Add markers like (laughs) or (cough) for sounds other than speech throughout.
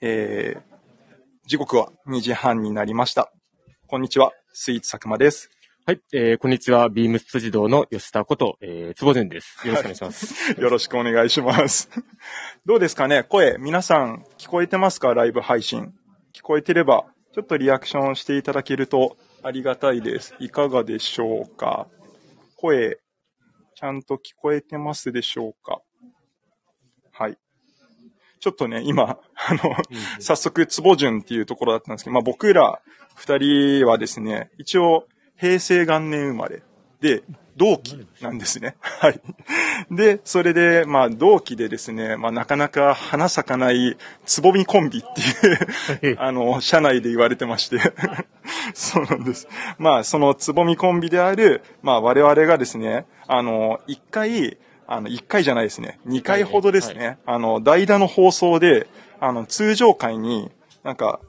えー、時刻は2時半になりました。こんにちは、スイーツ佐久間です。はい、えー、こんにちは。ビームス辻堂の吉田こと、えー、つぼぜんです。よろしくお願いします。よろしくお願いします。どうですかね？声、皆さん聞こえてますか？ライブ配信。聞こえてれば、ちょっとリアクションしていただけるとありがたいです。いかがでしょうか？声、ちゃんと聞こえてますでしょうか？はい。ちょっとね、今、あの、早速、つぼじゅんっていうところだったんですけど、まあ僕ら二人はですね、一応、平成元年生まれで、同期なんですね。(laughs) はい。で、それで、まあ同期でですね、まあなかなか花咲かないつぼみコンビっていう、(laughs) あの、社内で言われてまして。(laughs) そうなんです。まあそのつぼみコンビである、まあ我々がですね、あの、一回、あの、一回じゃないですね。二回ほどですね。あの、代打の放送で、あの、通常回に、なんか、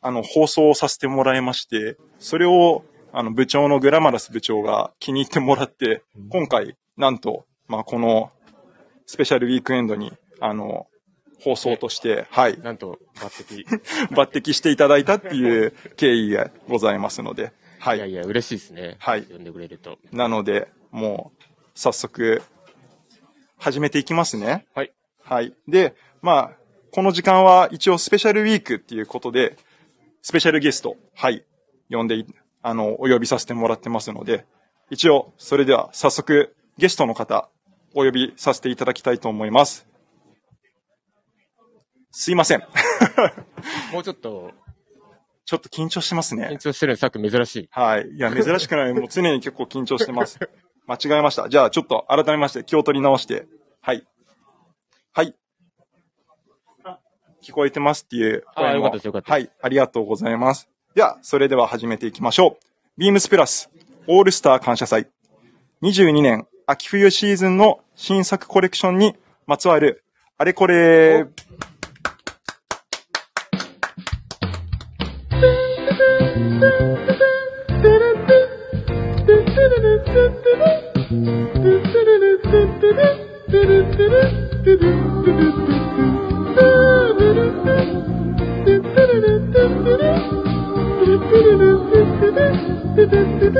あの、放送をさせてもらいまして、それを、あの、部長のグラマラス部長が気に入ってもらって、今回、なんと、まあ、この、スペシャルウィークエンドに、あの、放送として、はい、なんと、抜擢。(laughs) 抜擢していただいたっていう経緯がございますので、はいい。やいや、嬉しいですね。はい呼んでくれると。なので、もう、早速、始めていきますね。はい。はい。で、まあ、この時間は一応スペシャルウィークっていうことで、スペシャルゲスト、はい、呼んでい、あの、お呼びさせてもらってますので、一応、それでは早速、ゲストの方、お呼びさせていただきたいと思います。すいません。(laughs) もうちょっと、ちょっと緊張してますね緊。張してるのさっき珍しい。はい。いや、珍しくない。もう常に結構緊張してます。間違えました。じゃあ、ちょっと改めまして気を取り直して。はい。はい。聞こえてますっていう声もあよかったですよかったですはい。ありがとうございます。では、それでは始めていきましょう。ビームスプラスオールスター感謝祭。22年秋冬シーズンの新作コレクションにまつわるあれこれ。は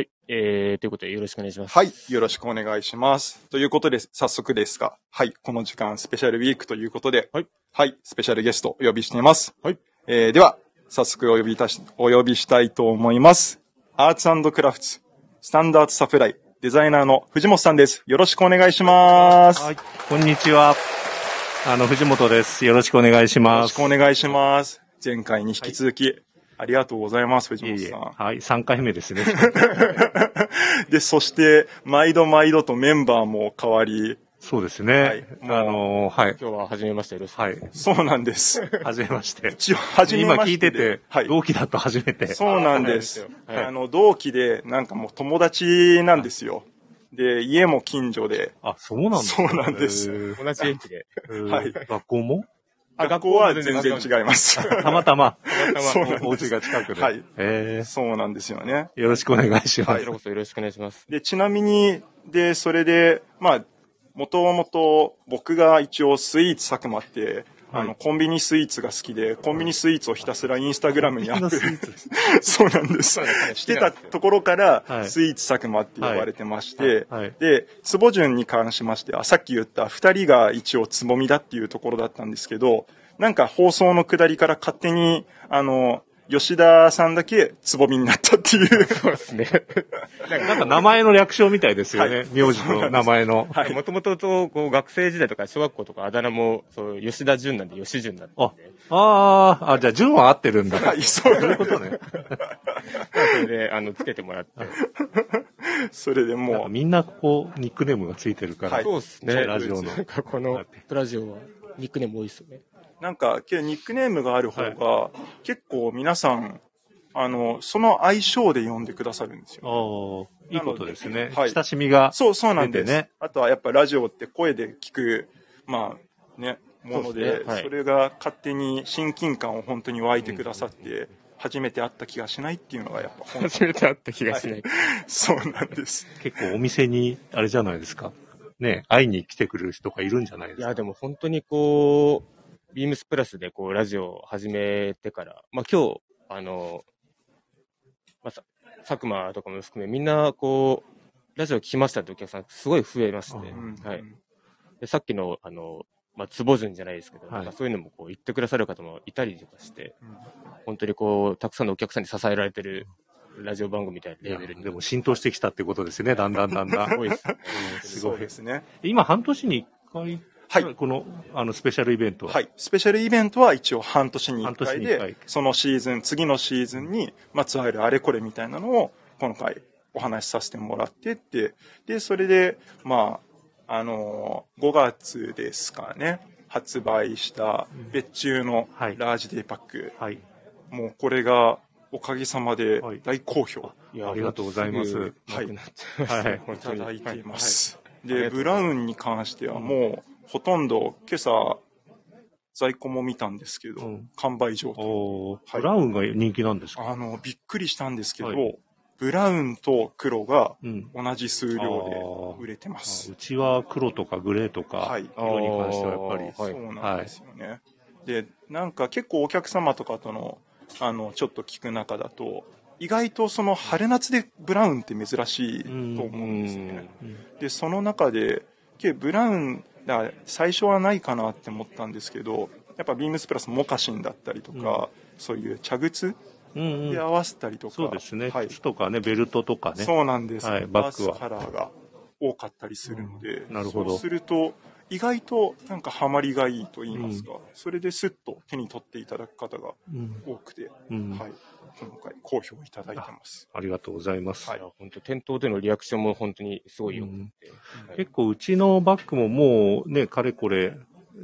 い。えー、ということでよろしくお願いします。はい。よろしくお願いします。ということで、早速ですが、はい。この時間、スペシャルウィークということで、はい。はい。スペシャルゲストお呼びしています。はい。えー、では、早速お呼びいたし、お呼びしたいと思います。アーツクラフツ、スタンダードサプライ、デザイナーの藤本さんです。よろしくお願いします。はい、こんにちは。あの、藤本です。よろしくお願いしよろます。しくお願いします。前回に引き続き、ありがとうございます、藤いえいえ。本さん。はい、3回目ですね。(laughs) で、そして、毎度毎度とメンバーも変わり、そうですね。はいあの、はい。今日は初めましてよろしく。はい。そうなんです。はじめまして。一応、初め今ましてで聞いてて、はい。同期だと初めて。そうなんです。はいあの、同期で、なんかもう友達なんですよ。で、家も近所で。あ、そうなんだ。そうなんです同じ駅で。はい学校も？あ学校は全然違います。たまたま、そうなんですお家が近くで。はいえそうなんですよね。ーよろしくお願いしますこちら。こそよろしくお願いします。で、ちなみに、で、それで、まあ、もともと僕が一応スイーツ佐久間って、あの、コンビニスイーツが好きで、コンビニスイーツをひたすらインスタグラムにアップ。(laughs) そうなんです。してたところから、はい。スイーツ佐久間って呼ばれてまして、で、つぼ順に関しましては、さっき言った二人が一応つぼみだっていうところだったんですけど、なんか放送の下りから勝手に、あの、吉田さんだけつぼみになったっていう。そうですね。なんか名前の略称みたいですよね。はい名字と名前の。はいもともとと、こう、学生時代とか小学校とかあだ名も、そう、吉田淳なんで吉淳なんで。あ、あーあ、じゃあ、順は合ってるんだ。はい、そうそういうことね。それで、あの、つけてもらって。それでもう、みんなここ、ニックネームがついてるから。はいそうですね。ラジオのこの、プラジオは、ニックネーム多いですよね。なんか、けどニックネームがある方が、結構皆さん、あの、その相性で呼んでくださるんですよ。ああ、いいことですね。はい親しみが。そう、そうなんです。あとはやっぱラジオって声で聞く、まあね、もので、ですねはいそれが勝手に親近感を本当に湧いてくださって、初めて会った気がしないっていうのがやっぱ本 (laughs) 当初めて会った気がしない。そうなんです。結構お店に、あれじゃないですか。ね、会いに来てくれる人がいるんじゃないですか。いや、でも本当にこう、ビームスプラスでこう、ラジオを始めてから、まあ今日、あの、まあさ、佐久間とかも含め、みんなこう、ラジオ聞きましたってお客さんすごい増えまして、うんはい。でさっきの、あの、まあ、つぼ順じゃないですけど、はいなんかそういうのもこう言ってくださる方もいたりとかして、うん本当にこう、たくさんのお客さんに支えられてるラジオ番組みたいないレやベルに。でも浸透してきたってことですね、だんだんだんだん。多いですごいですね。今半年に1回、はい。この、あの、スペシャルイベントは？はい。スペシャルイベントは一応半年に1半年回に一回。で、そのシーズン、次のシーズンにまつわるあれこれみたいなのを今回お話しさせてもらってって、で、それで、まあ、あのー、5月ですかね、発売した別注のはい。ラージデイパック。はい。もうこれがおかげさまではい。大好評。いやありがとうございます。すぐなくなっちゃいはい。(laughs) いただいてい。ます。で、ブラウンに関してはもうほとんど今朝在庫も見たんですけど、うん完売状態。はいブラウンが人気なんですか？あの、びっくりしたんですけど、はいブラウンと黒がうん。同じ数量で売れてまあすう。ちは黒とかグレーとか、はい色に関してはやっぱり。はいそうなんですよね。で、なんか結構お客様とかとの、あの、ちょっと聞く中だと、意外とその春夏でブラウンって珍しいと思うんですよね。で、その中で、けブラウン、だから最初はないかなって思ったんですけど、やっぱビームスプラスモカシンだったりとか、そういう茶靴うんうん。で合わせたりとか、そうですね。はい、靴とかね、ベルトとかね。そうなんです、はいバッグは。カラーが多かったりするので、うん。なるほど。そうすると、意外となんかハマりがいいと言いますか、それでスッと手に取っていただく方がうん。多くて、うん。はい、今回好評いただいてます。ありがとうございます。はい。本当店頭でのリアクションも本当にすごいよくて、はい。結構うちのバッグももうね、かれこれ、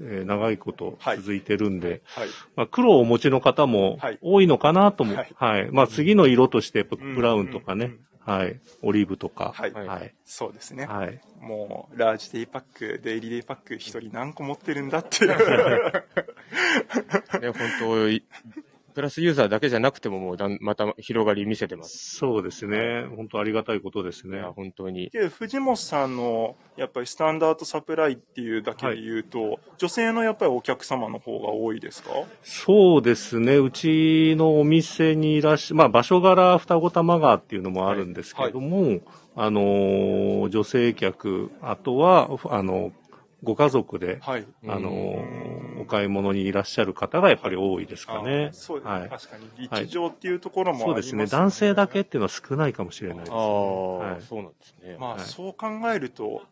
えー長いこと続いてるんで、はい。まあ、黒をお持ちの方もはい。多いのかなとも、はい。はい。まあ、次の色として、ブラウンとかね、うんはい。オリーブとか、はいはい。そうですね。はい。もう、ラージデイパック、デイリーデイパック、一人何個持ってるんだっていう。(laughs) ね、本当いプラスユーザーだけじゃなくてももうだんまた広がり見せてます。そうですね。本当ありがたいことですね。本当に。で藤本さんのやっぱりスタンダードサプライっていうだけで言うと、女性のやっぱりお客様の方が多いですか？そうですね。うちのお店にいらっしゃ、まあ場所柄双子玉川っていうのもあるんですけれども、あのー女性客、あとは、あの、ご家族で、はい。あのお買い物にいらっしゃる方がやっぱり多いですかねあ。そうですね、はい。確かに立地上っていうところもありますそうですね。男性だけっていうのは少ないかもしれないですああ、はいそうなんですね。まあ、はいそう考えると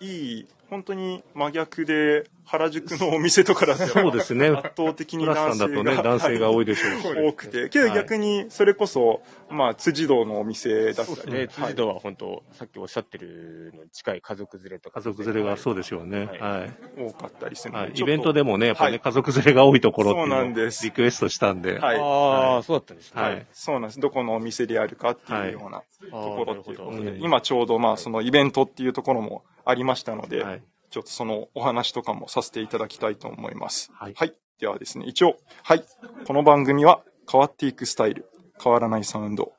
いい本当に真逆で原宿のお店とかだったらそうですね。圧倒的に男性がんだとね、男性が多いでしょう。し。多くて。けど逆にそれこそ、まあ辻堂のお店だったり、で、辻堂は本当、さっきおっしゃってるのに近い家族連れとか。家族連れがそうでしょうね。はい。はい。多かったりするので、はい、イベントでもね、やっぱね、はい。家族連れが多いところっていうそうなんのをです。リクエストしたんで。はい。ああ、そうだったんですね。はい。そうなんです。どこのお店であるかっていうようなところっていうことで、今ちょうどまあそのイベントっていうところもありましたので、はいちょっとそのお話とかもさせていただきたいと思います。はいではですね、一応、はい。この番組は変わっていくスタイル、変わらないサウンド、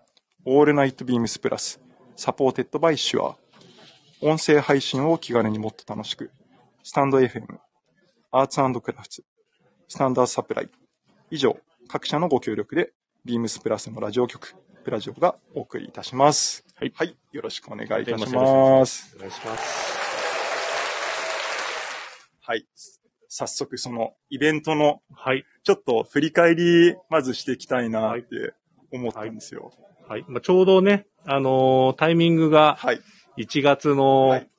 オールナイトビームスプラス、 supported by シュア、音声配信を気軽にもっと楽しく、スタンド FM、アーツクラフツ、スタンダードサプライ、以上、各社のご協力で、ビームスプラスのラジオ局、プラジオがお送りいたします。はい。よろしくお願いいたしよろしくお願いします。はい。早速そのイベントのはい。ちょっと振り返りまずしていきたいなって思ったんですよ。はい。まあ、ちょうどね、あのータイミングがはい。1月の、はい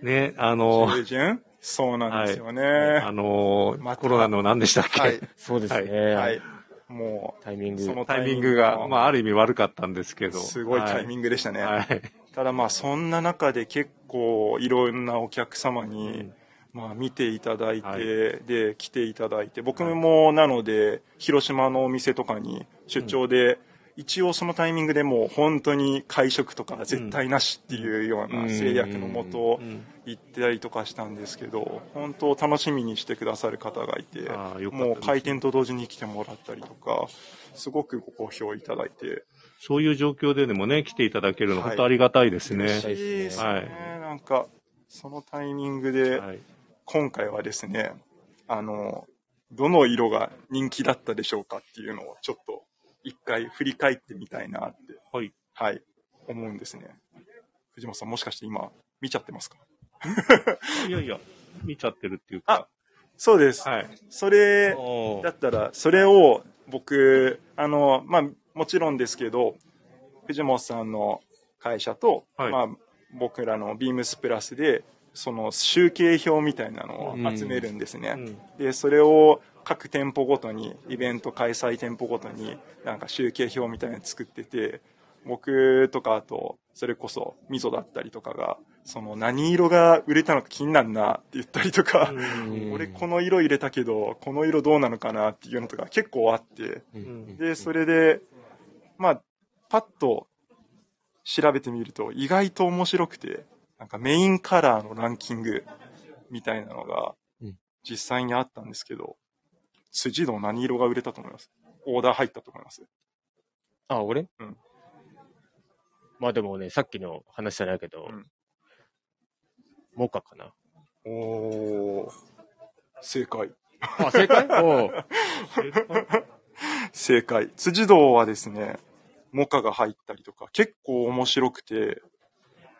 ね、あのー中旬？そうなんですよね。あのーまたコロナの何でしたっけ、はい。そうですね。はい。もタイミング。そのタイミングが、まあ、ある意味悪かったんですけう、ど。すごいタイミンングでしたね。はい。ただまあそんな中で結構いろんなお客様に、うんまあ見ていただいて、はい。で、来ていただいて、僕もなので、広島のお店とかに出張で一応そのタイミングでもう本当に会食とか絶対なしっていうような制約のもとうん。行ったりとかしたんですけど、本当楽しみにしてくださる方がいて、もう開店と同時に来てもらったりとか、すごくご好評いただいて、そういう状況ででもね、来ていただけるの、はい。本当ありがたいですね。嬉しいですね。はい。なんか、そのタイミングで、はい。今回はですね、あの、どの色が人気だったでしょうかっていうのをちょっと一回振り返ってみたいなって、はい。はい、思うんですね。藤本さんもしかして今見ちゃってますか？いやいや、見ちゃってるっていうあか。そうです。はい。それおだったら、それを僕、あの、まあ、もちろんですけど、藤本さんの会社と、はいまあ、僕らのビームスプラスで、その集計表みたいなのを集めるんですね。うん。で、それを各店舗ごとに、イベント開催店舗ごとに、なんか集計表みたいなの作ってて、僕とかあと、それこそ、みぞだったりとかが、その何色が売れたのか気になるなって言ったりとか、うん。俺この色入れたけど、この色どうなのかなっていうのとか結構あって、うん。で、それで、まあ、パッと調べてみると意外と面白くて、なんかメインカラーのランキングみたいなのがうん実際にあったんですけど、辻堂何色が売れたと思います？オーダー入ったと思います？あ、俺？うん。まあでもね、さっきの話じゃないけど、うんモカかな。おー、正解。あ、正解？(laughs) おう正解。辻堂はですね、モカが入ったりとか、結構面白くて、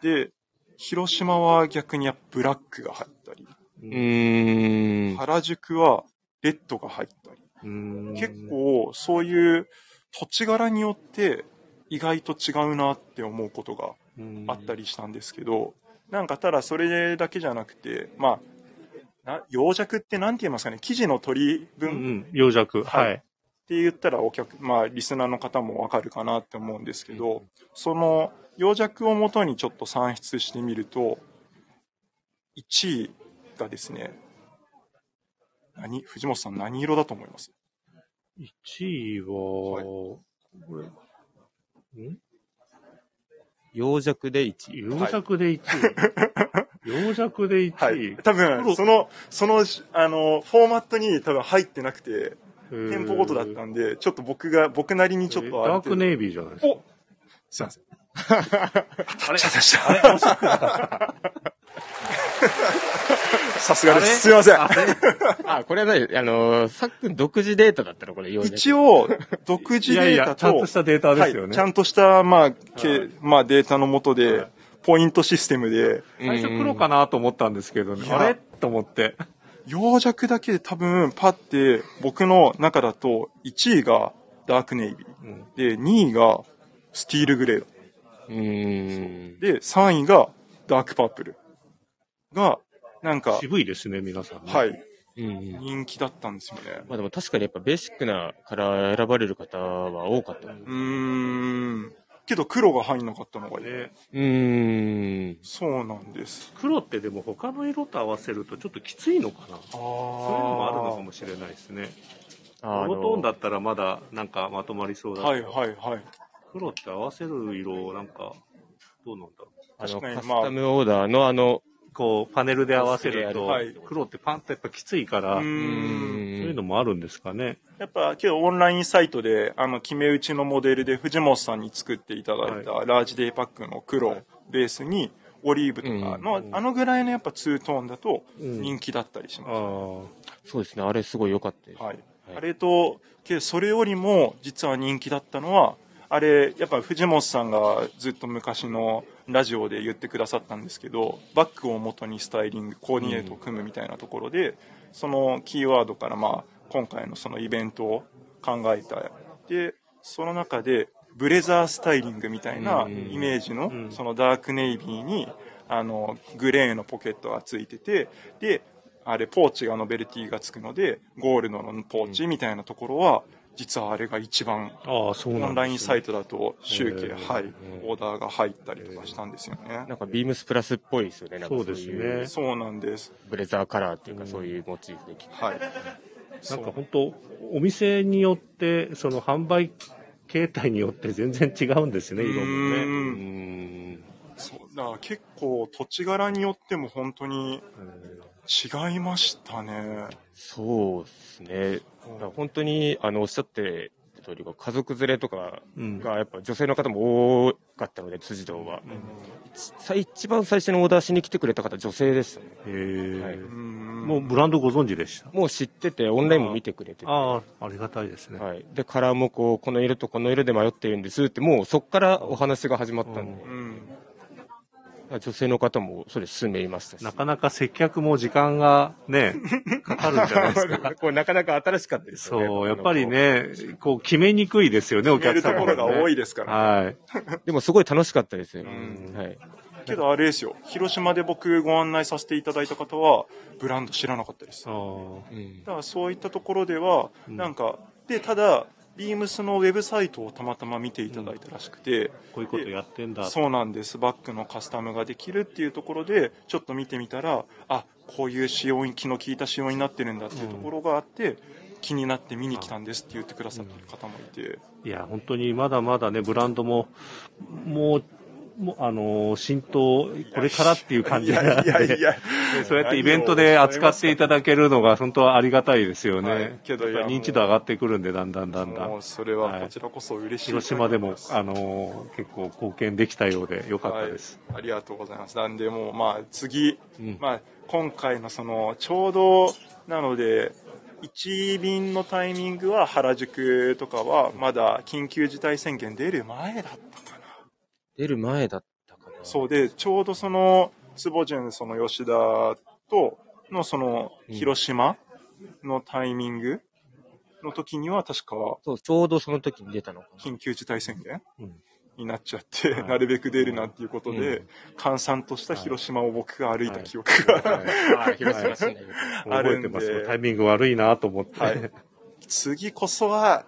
で、広島は逆にブラックが入ったり、うーん。原宿はレッドが入ったり、うん結構そういう土地柄によって意外と違うなって思うことがあったりしたんですけど、なんかただそれだけじゃなくて、まあ、な洋弱ってなんて言いますかね、生地の取り分、うんうん。洋弱。はいはい。って言ったらお客、まあ、リスナーの方もわかるかなって思うんですけど、その、洋弱をもとにちょっと算出してみると、1位がですね、何藤本さん何色だと思います？1位は、はいこれん？洋弱で1位。洋弱で1位。(laughs) 洋弱で1位。はい。多分、黒その、その、あの、フォーマットに多分入ってなくて、店店舗ごとだったんで、ちょっと僕が、僕なりにちょっとダークネイビーじゃないですか。おすいません。あれ？でした。さすがです。すいません。あ、(laughs) これはね、あのー、さっくん独自データだったのこれ。一応、独自いやいや、データと、ちゃんとしたデータですよはい、ね。ちゃんとした、まあ、けはいまあ、データのもとで、はいポイントシステムで、最初黒かなと思ったんですけどね。いやあれ？と思って。洋弱だけで多分、パって、僕の中だと、1位がダークネイビうんー。で、2位がスティールグレーだ。うーん。で、3位がダークパープル。が、なんか、渋いですね、皆さんね。はい、うん。人気だったんですよね。まあでも確かにやっぱベーシックなカラー選ばれる方は多かった。うーん。けど黒が入んなかったのがいい。ねうーん。そうなんです。黒ってでも他の色と合わせるとちょっときついのかなあそういうのもあるのかもしれないですね。あモノトーンだったらまだなんかまとまりそうだけど、はいはいはい。黒って合わせる色なんかどうなんだろあの、確かにカスタムオーダーのあの、う。こうパネルで合わせると、はい黒ってパンとやっぱきついから、うそうーん。のもあるんですかね。やっぱ、けどオンラインサイトで、あの、決め打ちのモデルで藤本さんに作っていただいたラージデイパックの黒ベースに、オリーブとかの、うんあのぐらいのやっぱツートーンだとうん人気だったりします。ああ。そうですね、あれすごい良かったです。はい。はいあれと、けどそれよりも実は人気だったのは、あれ、やっぱ藤本さんがずっと昔のラジオで言ってくださったんですけど、バッグを元にスタイリング、コーディネートを組むみたいなところで、そのキーワードからまあ、今回のそのイベントを考えた。で、その中で、ブレザースタイリングみたいなうんイメージのうん、そのダークネイビーに、あの、グレーのポケットがついてて、で、あれ、ポーチがノベルティがつくので、ゴールドのポーチみたいなところは、実はあれが一番、ああ、そうなんです、ね、オンラインサイトだと集計、はい、オーダーが入ったりとかしたんですよねな。んかビームスプラスっぽいですよね、なんかそうですねそうなんです。ブレザーカラーっていうか、そういうモチーフで着て。はい。なんか本当、お店によって、その販売形態によって全然違うんですね、色もうね。んん。そうだ結構土地柄によっても本当に違いましたね。そうですね。本当に、あの、おっしゃってた通り、家族連れとかうん。が、やっぱ女性の方も多かったので、辻堂は。さ一番最初にオーダーしに来てくれた方、女性でしたね。へーはいうんもうブランドご存知でした？もう知ってて、オンラインも見てくれてて。ああ、ありがたいですね。はい。で、カラーもこう、この色とこの色で迷っているんですって、もうそこからお話が始まったんで、うん女性の方もそれ数名いましたし。なかなか接客も時間がね、(laughs) かかるんじゃないですか。(laughs) これなかなか新しかったですよね。そう、やっぱりね、こう決めにくいですよね、お決めると客様もねころが多いですから。はい。(laughs) でもすごい楽しかったですよ。んはい。けどあれですよ、広島で僕ご案内させていただいた方は、ブランド知らなかったです。あうんからそういったところでは、うんなんか、で、ただ、ビームスのウェブサイトをたまたま見ていただいたらしくて、こういうことやってんだ。そうなんです。バッグのカスタムができるっていうところで、ちょっと見てみたら、あ、こういう仕様に、気の利いた仕様になってるんだっていうところがあって、気になって見に来たんですって言ってくださってる方もいて、いや、本当にまだまだね、ブランドも、もう、もうあのー浸透、これからっていう感じいでやいやいや、(laughs) でそうやってイベントで扱っていただけるのが本当はありがたいですよね。はいけど認知度上がってくるんで、だんだんだんだん。それはこちらこそ嬉しい広島でも、あのー結構貢献できたようでよかったです。はい、ありがとうございます。なんで、もう、まあ、次、うんまあ、今回のその、ちょうど、なので、1便のタイミングは原宿とかは、まだ緊急事態宣言出る前だっ。出る前だったかな。そうで、ちょうどその、坪潤、その吉田とのその、うん広島のタイミングの時には、確か、そう、ちょうどその時に出たのかな。緊急事態宣言うんになっちゃって、はいなるべく出るなっていうことで、うん閑散とした広島を僕が歩いた記憶が、はい、広島市内で。あるんで覚えてますよ。タイミング悪いなと思って。はい次こそは、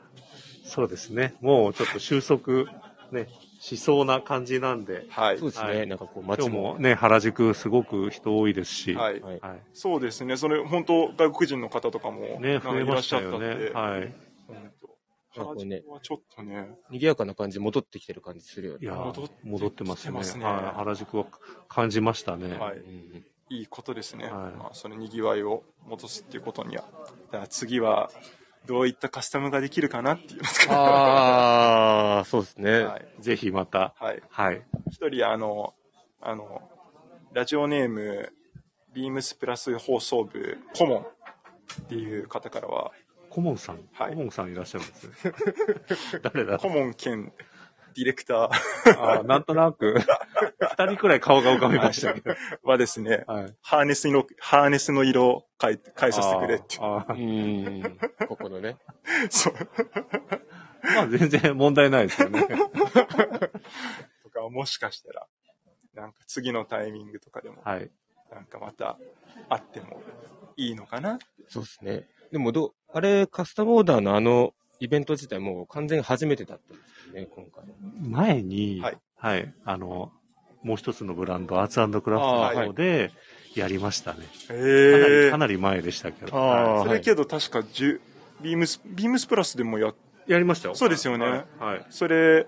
そうですね。もうちょっと収束、ね、しそうな感じなんで。はいそう。ですね。はいなんかこう、今街も。ね、原宿すごく人多いですし。は。はいい。はい。そうですね。それ、本当外国人の方とかも、ね、増えましたたよね。はい。原宿はちょっとね、賑やかな感じ戻ってきてる感じするよね。いや戻って戻ってますね。ますねはい原宿は感じましたね。はいうんいいことですね。はいまあ、その賑わいを戻すっていうことには。次は、どういったカスタムができるかなっていうのとああ、そうですね。はい。ぜひまた。はい。はい。一人、あの、あの、ラジオネーム、ビームスプラス放送部、顧問っていう方からは、顧問さん。はい顧問さんいらっしゃるんですね。(laughs) 誰だ顧問兼ディレクターあーなんとなく、(laughs) 二人くらい顔が浮かびましたけど。はですね、はい。ハーネスの、ハーネスの色を変え、変えさせてくれって。あーあうーん。ここのね。そう。まあ全然問題ないですよね。(laughs) とか、もしかしたら、なんか次のタイミングとかでも、はい。なんかまたあってもいいのかな。そうですね。でもどう、あれ、カスタムオーダーのあのイベント自体もう完全に初めてだったんですよね、今回。前に、はいはい。あの、もう一つのブランド、アーツクラフトの方でやりましたね。かなり、えかなり前でしたけど。あはーそれけど確か10、ビームス、ビームスプラスでもや、いやりましたよ。そうですよねはい。はいそれ、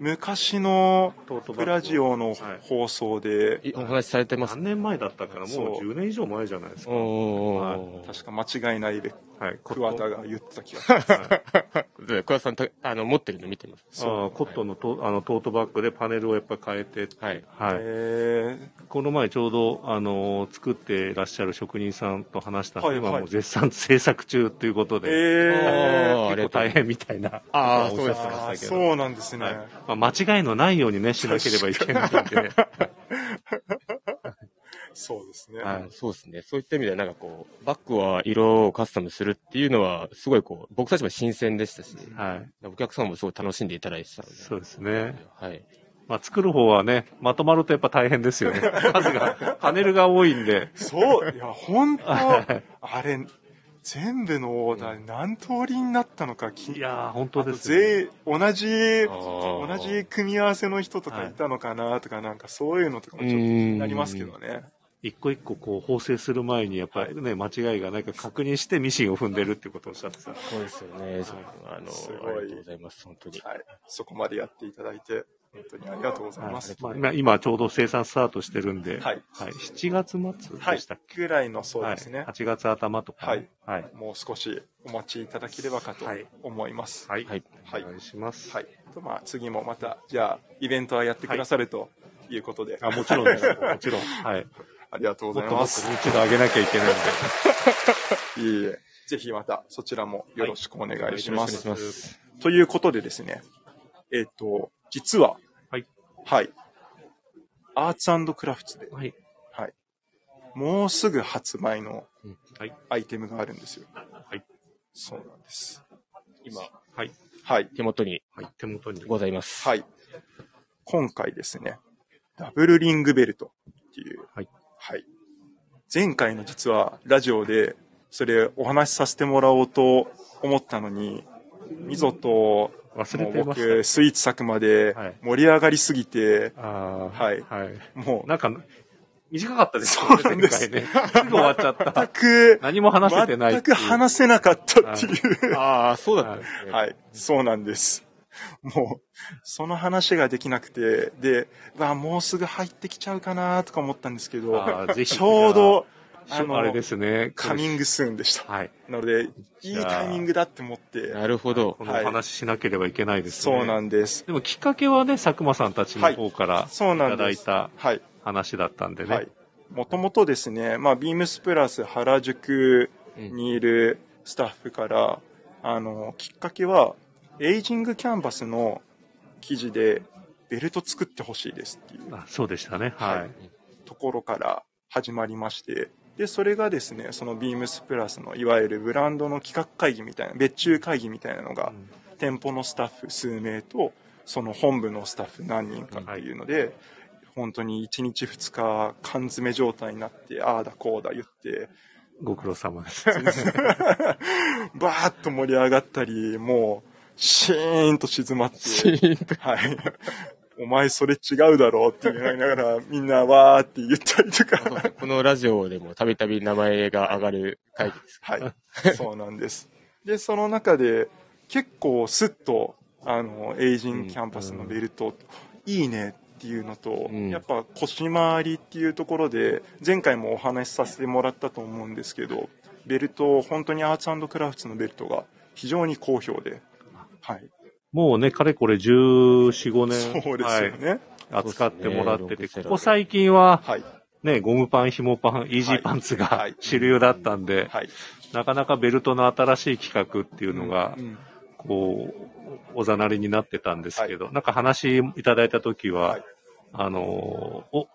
昔のプラジオのはい放送で、いお話しされてます。何年前だったから、もうそう10年以上前じゃないですか。おはいー。確か間違いないべ、はい。桑田が言ってた気がします。はいで、桑田さんた、あの、持ってるの見てます？あーコットンのトあのトートバッグでパネルをやっぱ変えて、はい。はい。えこの前ちょうど、あの作ってらっしゃる職人さんと話したんで、はいはい今もう絶賛制作中ということー、で、えあーありがとう結構大変みたいな。ああーましたけど。そうなんですね。はいまあ、間違いのないようにね、しなければいけないんで。そうですね。はいそうですね。そういった意味では、なんかこう、バッグは色をカスタムするっていうのは、すごいこう、僕たちも新鮮でしたし、はい。お客さんもすごい楽しんでいただいてたので。そうですね。はい。まあ、作る方はね、まとまるとやっぱ大変ですよね。(laughs) 数が、パネルが多いんで。そう、いや、本当あれ、全部のオーダー何通りになったのかき、いやー、本当ですね。全員、同じ、同同じ組み合わせの人とかいたのかなとか、なんかそういうのとかもちょっと気になりますけどね。一個一個こう縫製する前に、やっぱりね、間違いがないか確認してミシンを踏んでるってことをおっしゃってた。そうですよね。そうあの、すごいありがとうございます。本当に。はい。そこまでやっていただいて、本当にありがとうございます。まあ、今今ちょうど生産スタートしてるんで、はい7月末はいでしたっ。け、ぐらいのそうですねはい。。8月頭とか、はい。はい。もう少しお待ちいただければかとはい思います。はい。はい。はいお願いします。はい。と、まあ、次もまた、じゃあ、イベントはやってくださるということで、あ、もちろんです。もちろん。はい。ありがとうごもっともっとざいます。認知度上げなきゃいけないんで。(laughs) いえいえ、ぜひまたそちらもよろしくお願いします。よろしくお願いします。ということでですね、えっ、と、実は、はい。はい。アーツクラフトで、はい。はい。もうすぐ発売のはい。アイテムがあるんですよ。はい。そうなんです。今、はい。はい。手元にはい。手元に。ございます。はい。今回ですね、ダブルリングベルトっていう、はい。はい。前回の実はラジオでそれお話しさせてもらおうと思ったのに、みぞと、忘れてま。僕、スイーツ作まではい盛り上がりすぎて、ああ。はいはい。もう、なんか、短かったですそうなんですね。すぐ終わっちゃった。全く、何も話せてないっ全く。話せなかったっていう。ああ、そうだったんですね。はい、そうなんです。(laughs) もう、その話ができなくて、で、わ、もうすぐ入ってきちゃうかなとか思ったんですけど、(laughs) ちょうど、あの、あれですね。カミングスーンでした。はい。なので、いいタイミングだって思って、なるほどこ。のお話ししなければいけないですね。そうなんです。でもきっかけはね、佐久間さんたちの方からそういたなんです。だいたはい。話だったんでね。はい。もともとですね、まあ、ビームスプラス原宿にいるスタッフから、あの、きっかけは、エイジングキャンバスの記事で、ベルト作ってほしいですっていうあそうでしたね。はい。はいところから始まりまして、で、それがですね、そのビームスプラスのいわゆるブランドの企画会議みたいな、別注会議みたいなのが、店舗のスタッフ数名と、その本部のスタッフ何人かっていうので、本当に1日2日缶詰状態になって、ああだこうだ言って、ご苦労様です。(laughs) バーッと盛り上がったり、もう、シーンと静まって、はい。お前それ違うだろうって言いながら、みんなわーって言ったりとか、このラジオでもたびたび名前が上がる会議です。はい。そうなんです。で、その中で、結構スッと、あの、エイジングキャンバスのベルト、いいねっていうのと、うんやっぱ腰回りっていうところで、前回もお話しさせてもらったと思うんですけど、ベルト、本当にアーツクラフトのベルトが非常に好評で、はい。もうね、かれこれ14、5年。そうですよね。はい扱ってもらってて、ねここ最近は、はい。ね、ゴムパン、紐パン、イージーパンツがはい主流だったんで、はい。なかなかベルトの新しい企画っていうのがう、んこう、おざなりになってたんですけど、なんか話いただいたときは、はいあのーお、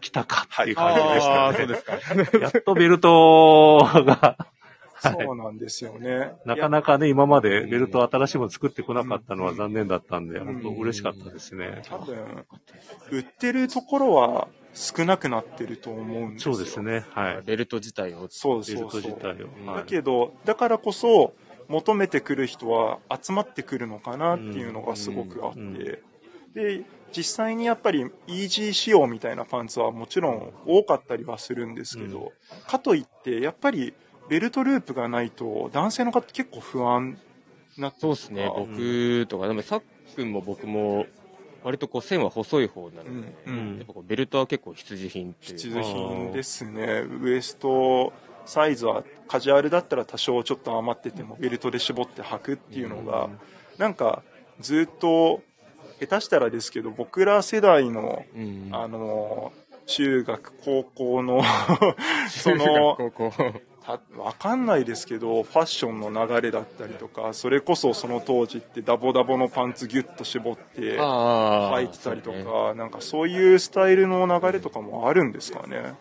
来たかっていう感じでしたね。あーそうですか。(laughs) やっとベルトが、そうなんですよね。なかなかね、今までベルト新しいもの作ってこなかったのは残念だったんで、本当嬉しかったですね。多分、売ってるところは少なくなってると思うんですよ。そうですね、はい。ベルト自体を。そうベルトそうそう。自体を。だけど、だからこそ、求めてくる人は集まってくるのかなっていうのがすごくあって、うんうんで、実際にやっぱりイージー仕様みたいなパンツはもちろん多かったりはするんですけど、かといって、やっぱりベルトループがないと男性の方結構不安になってそうですね。僕とか、でもさっくんも僕も、割とこう線は細い方なので、うん、ううん。んやっぱこうベルトは結構必需品っていう。必需品ですね。ウエストサイズはカジュアルだったら多少ちょっと余っててもベルトで絞って履くっていうのが、なんかずっと下手したらですけど僕ら世代のうん。あの中学高校の (laughs) そのわかんないですけどファッションの流れだったりとかそれこそその当時ってダボダボのパンツギュッと絞って。履いてたりとか、なんかそういうスタイルの流れとかもあるんですかね。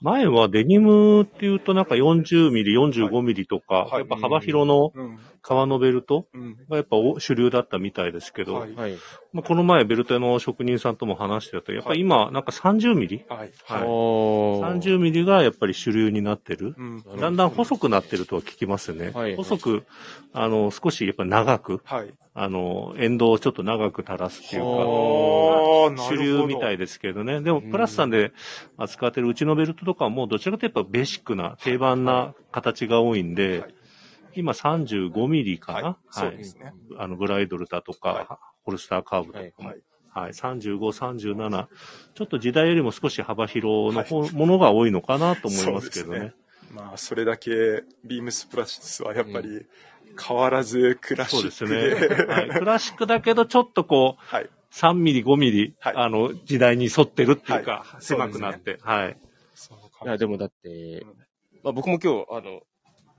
前はデニムっていうとなんか40ミリ、45ミリとか、はいやっぱ幅広のうん。革のベルトうん。がやっぱお主流だったみたいですけど、はいはい。まあ、この前ベルトの職人さんとも話してたと、やっぱり今なんか30ミリ、はい。はいおー30ミリがやっぱり主流になってる。うん。だんだん細くなってるとは聞きますね。はい細く、あの、少しやっぱ長く、はい。あの、エンドをちょっと長く垂らすっていうか、主。流みたいですけどね。でも、うんプラスさんで扱ってるうちのベルトとかはもうどちらかというとやっぱベーシックな定番な形が多いんで、はい今35ミリかな、はい。そうですね。あの、ブライドルだとか、はい。ホルスターカーブとか、はい。はい。はい、35、37、ちょっと時代よりも少し幅広の方、ものが多いのかなと思いますけどね。そうですまあ、それだけ、ビームスプラスはやっぱり、変わらずクラシそうですックで。ね。はい、(laughs) クラシックだけど、ちょっとこう、はい。3ミリ、5ミリ、はい。あの、時代に沿ってるっていうか、はい。狭くなって、はい。そうかいや、でもだってうん、まあ僕も今日、あの、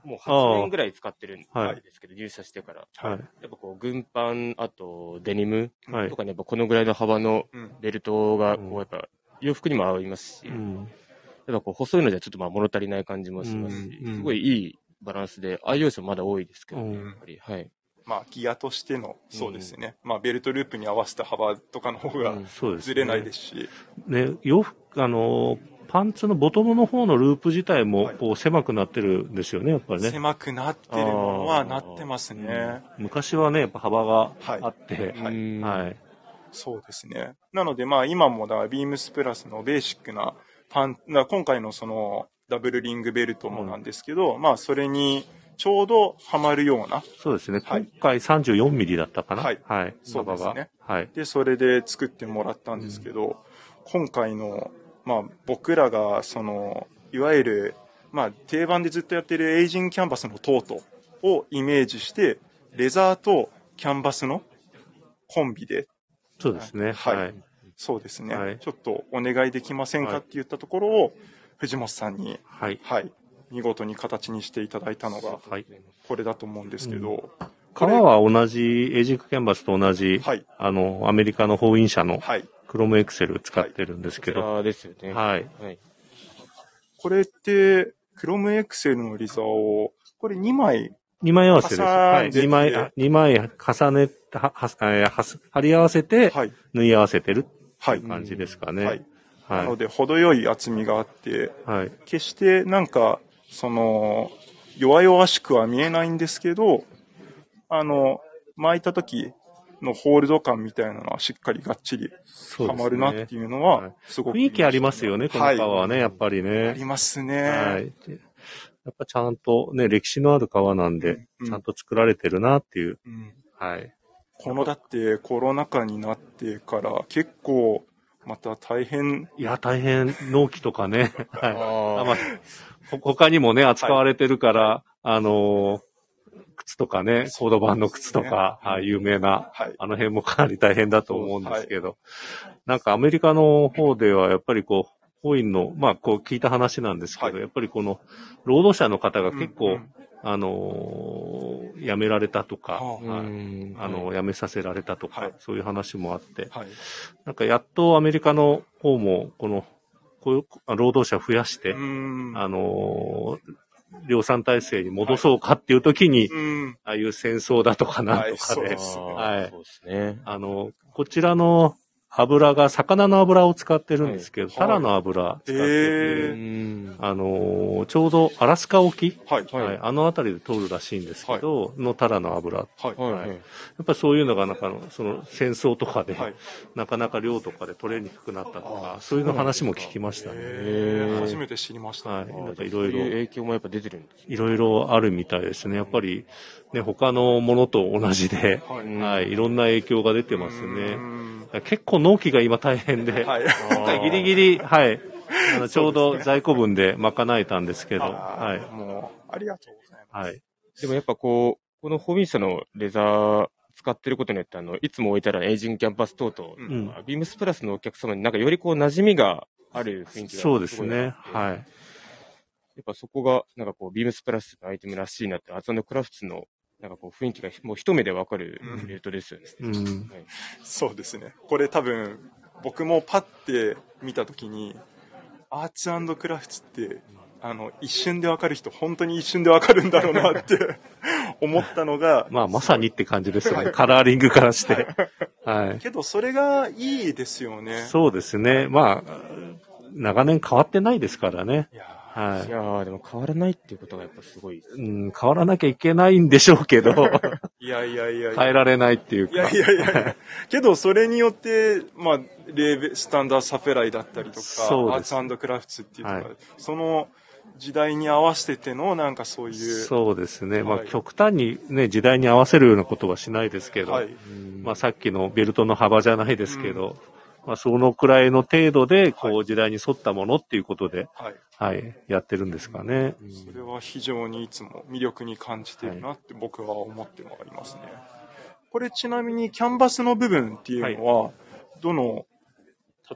もうああ8年ぐらい使ってるんはいですけど、入社してから。はい。やっぱこう、軍パン、あとデニムはいとかね、やっぱこのぐらいの幅のうん。ベルトが、うんこう、やっぱ洋服にも合いますし、やっうん。ぱこう、細いのじゃちょっとまあ物足りない感じもしますし、うんうんすごいいいバランスで、愛用者まだ多いですけど、うんやっぱり、はい。まあ、ギアとしての、そうですね。まあ、ベルトループに合わせた幅とかの方がうんそうです、ずれないですし。ね、洋服、あの、パンツのボトムの方のループ自体もはいこう狭くなってるんですよね、やっぱりね。狭くなってるものはなってますね。昔はね、やっぱ幅があって、はいうんはい。そうですね。なので、まあ、今もだ、ビームスプラスのベーシックなパン、だ今回のその、ダブルリングベルトもなんですけど、まあ、それにちょうどはまるような、そうですね。はい今回34ミリだったかな。はいはい。そうですねはい。で、それで作ってもらったんですけど、今回の、まあ、僕らが、その、いわゆる、まあ、定番でずっとやってるエイジングキャンバスのトートをイメージして、レザーとキャンバスのコンビで、そうですね。はいはい。そうですね、はいちょっとお願いできませんかはいって言ったところを、藤本さんに、はい。はい、見事に形にしていただいたのが、はい。これだと思うんですけど、革は同じ、エイジングキャンバスと同じ、はい、あの、アメリカの法院社のはい。クロムエクセル使ってるんですけど、こちらですよね。はい。はい。これって、クロムエクセルのリザーを、これ2枚、2枚合わせです。はい。て2枚、あ二枚重ねて、は、は、えーはす貼り合わせて、はい、縫い合わせてるはい、感じですかね。はい。なはので、程よい厚みがあって、い。はい。決してなんか、その、弱々しくは見えないんですけど、あの、巻いた時のホールド感みたいなのはしっかりがっちりはまるなっねて。いうのはいは、すごく、雰囲気ありますよね、この革はね、やっぱりあねり。ますね。はい。でやっぱちゃんとね、歴史のある革なんで、うんちゃんと作られてるなっていう。うんはい。このだってコロナ禍になってから結構また大変、いや、大変、納期とかね。はい。ああまあ、ほ他にもね、扱われてるから、あのー靴とかね、コード版の靴とか、ね。はい有名な、はい。あの辺もかなり大変だと思うんですけど、なんかアメリカの方ではやっぱりこう、法院の、まあこう聞いた話なんですけど、はい。やっぱりこの、労働者の方が結構、うんうん。あのー辞められたとか、はあ。はい。うん。あの、辞めさせられたとか、はい。そういう話もあって、はい。なんかやっとアメリカの方も、この、こういうあ労働者増やして、うん。あのー量産体制に戻そうかっていう時に、うん。ああいう戦争だとかなんとかはいそうで、ですねはいそうですね。あの、こちらの油が、魚の油を使ってるんですけど、はいタラの油使ってて、あのーちょうどアラスカ沖、はい。はいはい、あの辺りで通るらしいんですけど、のタラの油。やはい。はい。ははいい。っぱりそういうのが、なんかの、その戦争とかで、はい。なかなか量とかで取れにくくなったとあかー、そういうの話も聞きましたね。初めて知りました。はい。なんかいそういうろいろ、影響もやっぱ出てるんですね。いろいろあるみたいですね。やっぱり、ね、他のものと同じで、はい。い、いろんな影響が出てますうね。ん結構納期が今大変で、はい。今回ギリギリ、はい、あのちょうど在庫分で賄えたんですけど、あはーもう、ありがとうございます。い、はい。でもやっぱこう、このホーウィン社のレザー使ってることによって、あの、いつも置いてあるエイジングキャンバス等々、うんビームスプラスのお客様になんかよりこう馴染みがある雰囲気がそうですね。はい。やっぱそこが、なんかこう、ビームスプラスのアイテムらしいなって、アーツクラフツの、なんかこう、雰囲気がもう一目でわかるうんベルトですよね。うん。はいそうですね。これ多分、僕もパッて見たときに、アーツクラフツって、あの、一瞬でわかる人、本当に一瞬でわかるんだろうなって (laughs) 思ったのが、まあ、まさにって感じですよね。カラーリングからして。はい。けどそれがいいですよね。そうですね。まあ、長年変わってないですからね。いやはいいやー、でも変わらないっていうことがやっぱすごい。うん、変わらなきゃいけないんでしょうけど、(laughs) いいやいやいや。変えられないっていうか。いやいやいや。けど、それによって、まあ、レーベスタンダーサフェライだったりとか、そうアーツクラフツっていうとか、はいその時代に合わせての、なんかそういう。そうですね。まあ、はい極端にね、時代に合わせるようなことはしないですけど、はい。まあ、さっきのベルトの幅じゃないですけど、まあ、そのくらいの程度で、こはう、時代に沿ったものっていうことで、はい。はい、やってるんですかね。それは非常にいつも魅力に感じてるなって僕は思ってもありますね。これちなみにキャンバスの部分っていうのは、どの、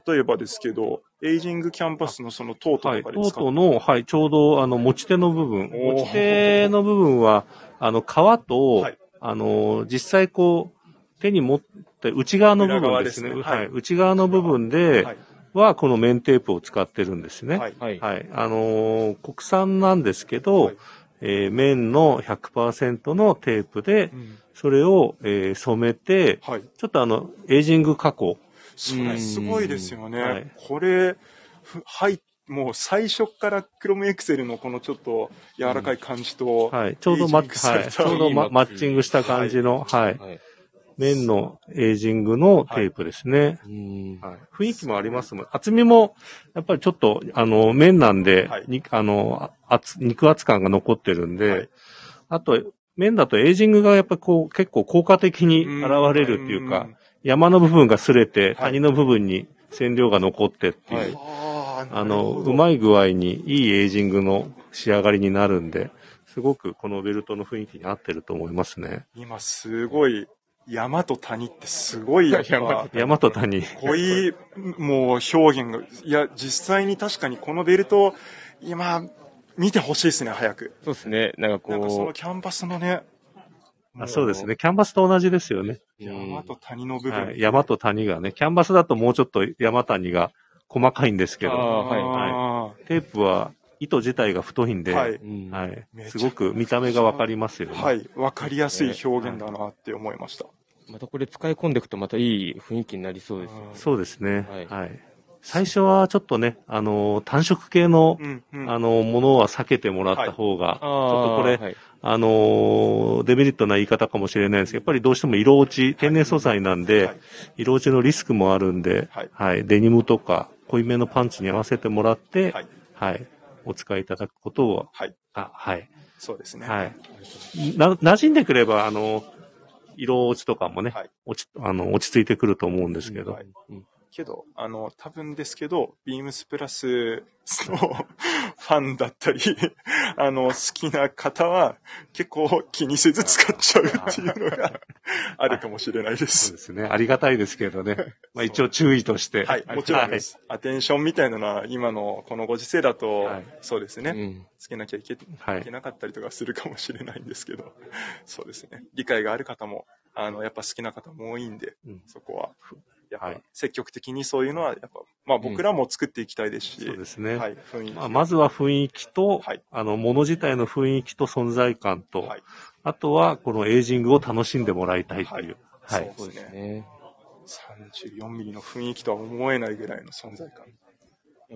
例えばですけど、エイジングキャンバスのそのトートはい。トーとかですか、トの、はい、ちょうど、あの、持ち手の部分。持ち手の部分は、あの、革と、はいあの、実際こう、手に持って、内側の部分ですね。すねはいはい。内側の部分で、はい。は、この面テープを使ってるんですね。はい。はい。はい。あのー国産なんですけど、はいえー綿の100%のテープでう、んそれを、えー染めて、はい。ちょっとあの、エイジング加工。それすごいですよね。はいこれ、ふはい、もう最初からクロムエクセルのこのちょっと柔らかい感じと、はい。ちょうどマエイジングさはい。ちょうどマッチングした感じの、はい。はい。綿のエイジングのテープですね。うん。はい、雰囲気もありますもん。厚みも、やっぱりちょっと、あの、麺なんで、はいにあの、あ厚、肉厚感が残ってるんで、はいあと、麺だとエイジングがやっぱこう、結構効果的に現れるっていうか、山の部分が擦れて、谷の部分に染料が残ってっていう、はいあの、うい。まい具合にいいエイジングの仕上がりになるんで、すごくこのベルトの雰囲気に合ってると思いますね。今すごい、山と谷ってすごいやっぱ、(laughs) 山と谷。濃い、もう表現が、いや、実際に確かにこのベルト、今、見てほしいですね、早く。そうですね。なんかなんかそこのキャンバスのね、あそうですね。キャンバスと同じですよね。う、山と谷の部分。はい、山と谷がね、キャンバスだともうちょっと山谷が細かいんですけあど、ーはいはテープは糸自体が太いんで、はい。うん。はい。すごく見た目がわかりますよね。はい。わかりやすい表現だなって思いました。またこれ使い込んでいくとまたいい雰囲気になりそうですよね。そうですね、ははい。い。最初はちょっとね、あの、単色系の、うん、うん。あの、ものは避けてもらった方が、ちょっとこれ、はい、あの、デメリットな言い方かもしれないですけど、やっぱりどうしても色落ち、天然素材なんで、はい。色落ちのリスクもあるんで、はい。はい、デニムとか濃いめのパンツに合わせてもらって、はい。はい。お使いいただくことを、はい。あ、はい。そうですね。はい。な、馴染んでくれば、あの、色落ちとかもね、はい落ち、あの、落ち着いてくると思うんですけど、はいけど、あの、多分ですけど、ビームスプラスの (laughs) ファンだったり、あの、好きな方は結構気にせず使っちゃうっていうのがあるかもしれないで。そうですすね。ありがたいですけどね。まあ一応注意として。はい、もちろんです。アテンションみたいなのは今のこのご時世だと、はいそうですね、うんつけなきゃいけ,、はいい、けなかったりとかするかもしれないんですけど、そうですね。理解がある方も、あの、やっぱ好きな方も多いんで、うんそこは、やっぱはい積極的にそういうのは、やっぱ、まあ僕らも作っていきたいですし、そうですね。はい、雰囲気。まあ、まずは雰囲気と、はいあの、もの自体の雰囲気と存在感と、はいあとは、このエイジングを楽しんでもらいたいという。は。はいいそうですね。34ミリの雰囲気とは思えないぐらいの存在感。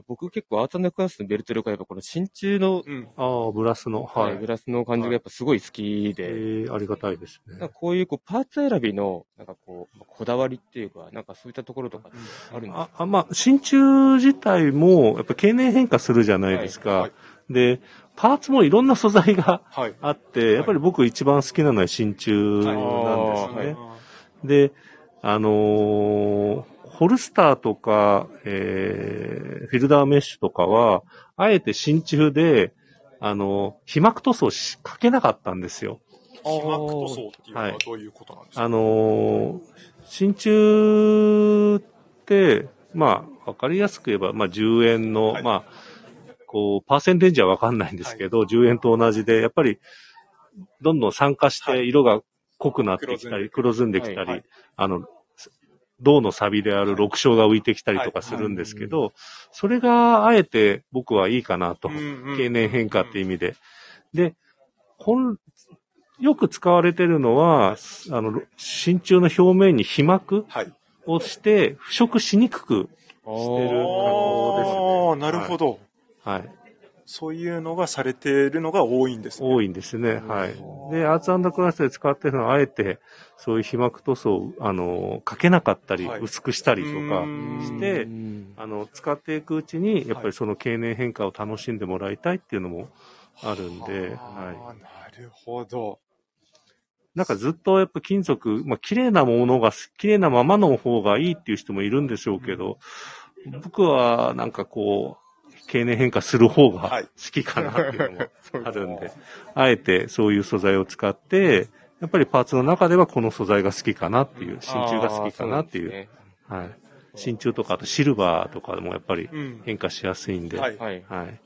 僕結構アーツクラスのベルトルがやっぱこの真鍮の、うん。ああ、ブラスの、は。はいい、グラスの感じがやっぱすごい好きえで、ー、ありがたいですねなんか。こういうこうパーツ選びの、なんかこう、こだわりっていうか、なんかそういったところとかってあるんですか？あ、あまあ、真鍮自体も、やっぱ経年変化するじゃないですか。はいはいで、パーツもいろんな素材がはい。あって、やっぱり僕一番好きなのは真鍮なんですね。はいで、あのーホルスターとか、えーフィルダーメッシュとかは、あえて真鍮で、あの被膜塗装しかけなかったんですよ。被膜塗装っていうのははい。どういうことなんですか、あのー真鍮って、まあ、わかりやすく言えば、まあ、10円の、はい。まあ、こう、パーセンテージはわかんないんですけど、10円と同じで、やっぱり、どんどん酸化しはい。て色が濃くなってきたり、黒ずんできたり、はい。あの、銅の錆である緑青が浮いてきたりとかするんですけど、それがあえて僕はいいかなと。経年変化って意味で。で、本、よく使われてるのは、あの、真鍮の表面に被膜はい。をして、腐食しにくくしてる加工ですね。ああ、なるほど。はい。そういうのがされているのが多いんですね。多いんですね。はい。で、アーツクラスで使ってるのは、あえて、そういう被膜塗装を、あの、かけなかったり、はい薄くしたりとかうんしてう、んあの、使っていくうちに、やっぱりその経年変化を楽しんでもらいたいっていうのもあるんで、はあーなるほど。い。なんかずっとやっぱ金属、まあ、綺麗なものが、綺麗なままの方がいいっていう人もいるんでしょうけど、僕はなんかこう、経年変化する方がはい好きかなっていうのも (laughs) あるんで、あえてそういう素材を使って、やっぱりパーツの中ではこの素材が好きかなっていう、真鍮が好きかなっていう。はい。真鍮とか、あとシルバーとかでもやっぱりうん。変化しやすいんで、はいはい。はい。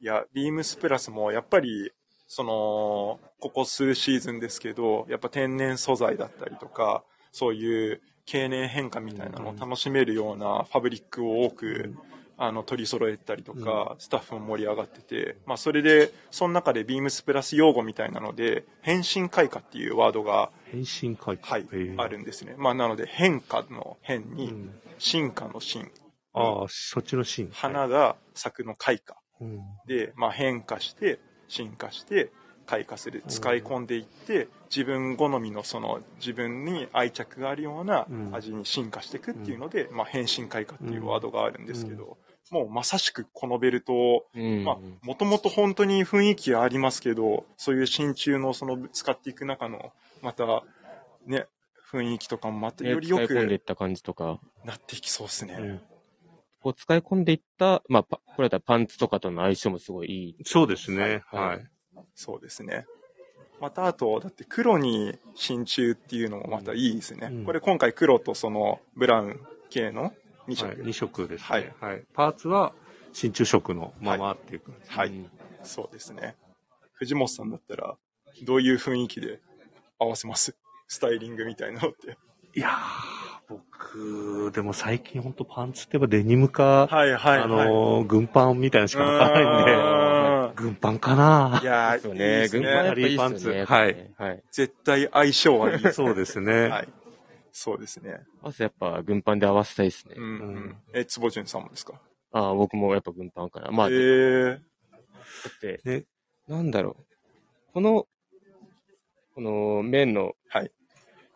いや、ビームスプラスもやっぱり、その、ここ数シーズンですけど、やっぱ天然素材だったりとか、そういう経年変化みたいなのを楽しめるようなファブリックを多く、あの、取り揃えたりとか、スタッフも盛り上がってて、まあ、それで、その中でビームスプラス用語みたいなので、変身開花っていうワードが、変身回帰。はいあるんですね。まあ、なので、変化の変に、うん。進化の進、ああ、そっちのシーン。花が咲くの開花。うん。で、まあ、変化して進化して開花する。使い込んでいって自分好みのその自分に愛着があるようなうん。味に進化していくっていうので、まあ、変身開花っていうワードがあるんですけど、もうまさしくこのベルトうんまあ、もともと本当に雰囲気ありますけど、そういう真鍮のその使っていく中の、また、ね、雰囲気とかもまたねよりよく使い込んでいった感じとか、なっていきそうですね。うんこう使い込んでいった、まあ、パこれだったらパンツとかとの相性もすごいいい。そうですね。ははいい。そうですね。またあと、だって黒に真鍮っていうのもまたいいですね。うんこれ今回黒とそのブラウン系の2色。はい、2色ですはいね。はい。パーツは真鍮色のままっていう感じ。はいうんそうですね。藤本さんだったら、どういう雰囲気で合わせます？スタイリングみたいなのって。いやー、僕、でも最近ほんとパンツって言えばデニムか、はいはい、はい。あのー、軍パンみたいなのしかわからないんで、う軍パンかないやー、そういいね。です軍パンやっぱいいっすよね。ハリーパンツはいはい。絶対相性はいい。そうですね。はい。そうですね。まずやっぱ軍パンで合わせたいですね。うん、ううんん。え、坪淳さんもですか？ああ、僕もやっぱ軍パンかな。まあ、えだー、って、ねなんだろう。この、この面のはい。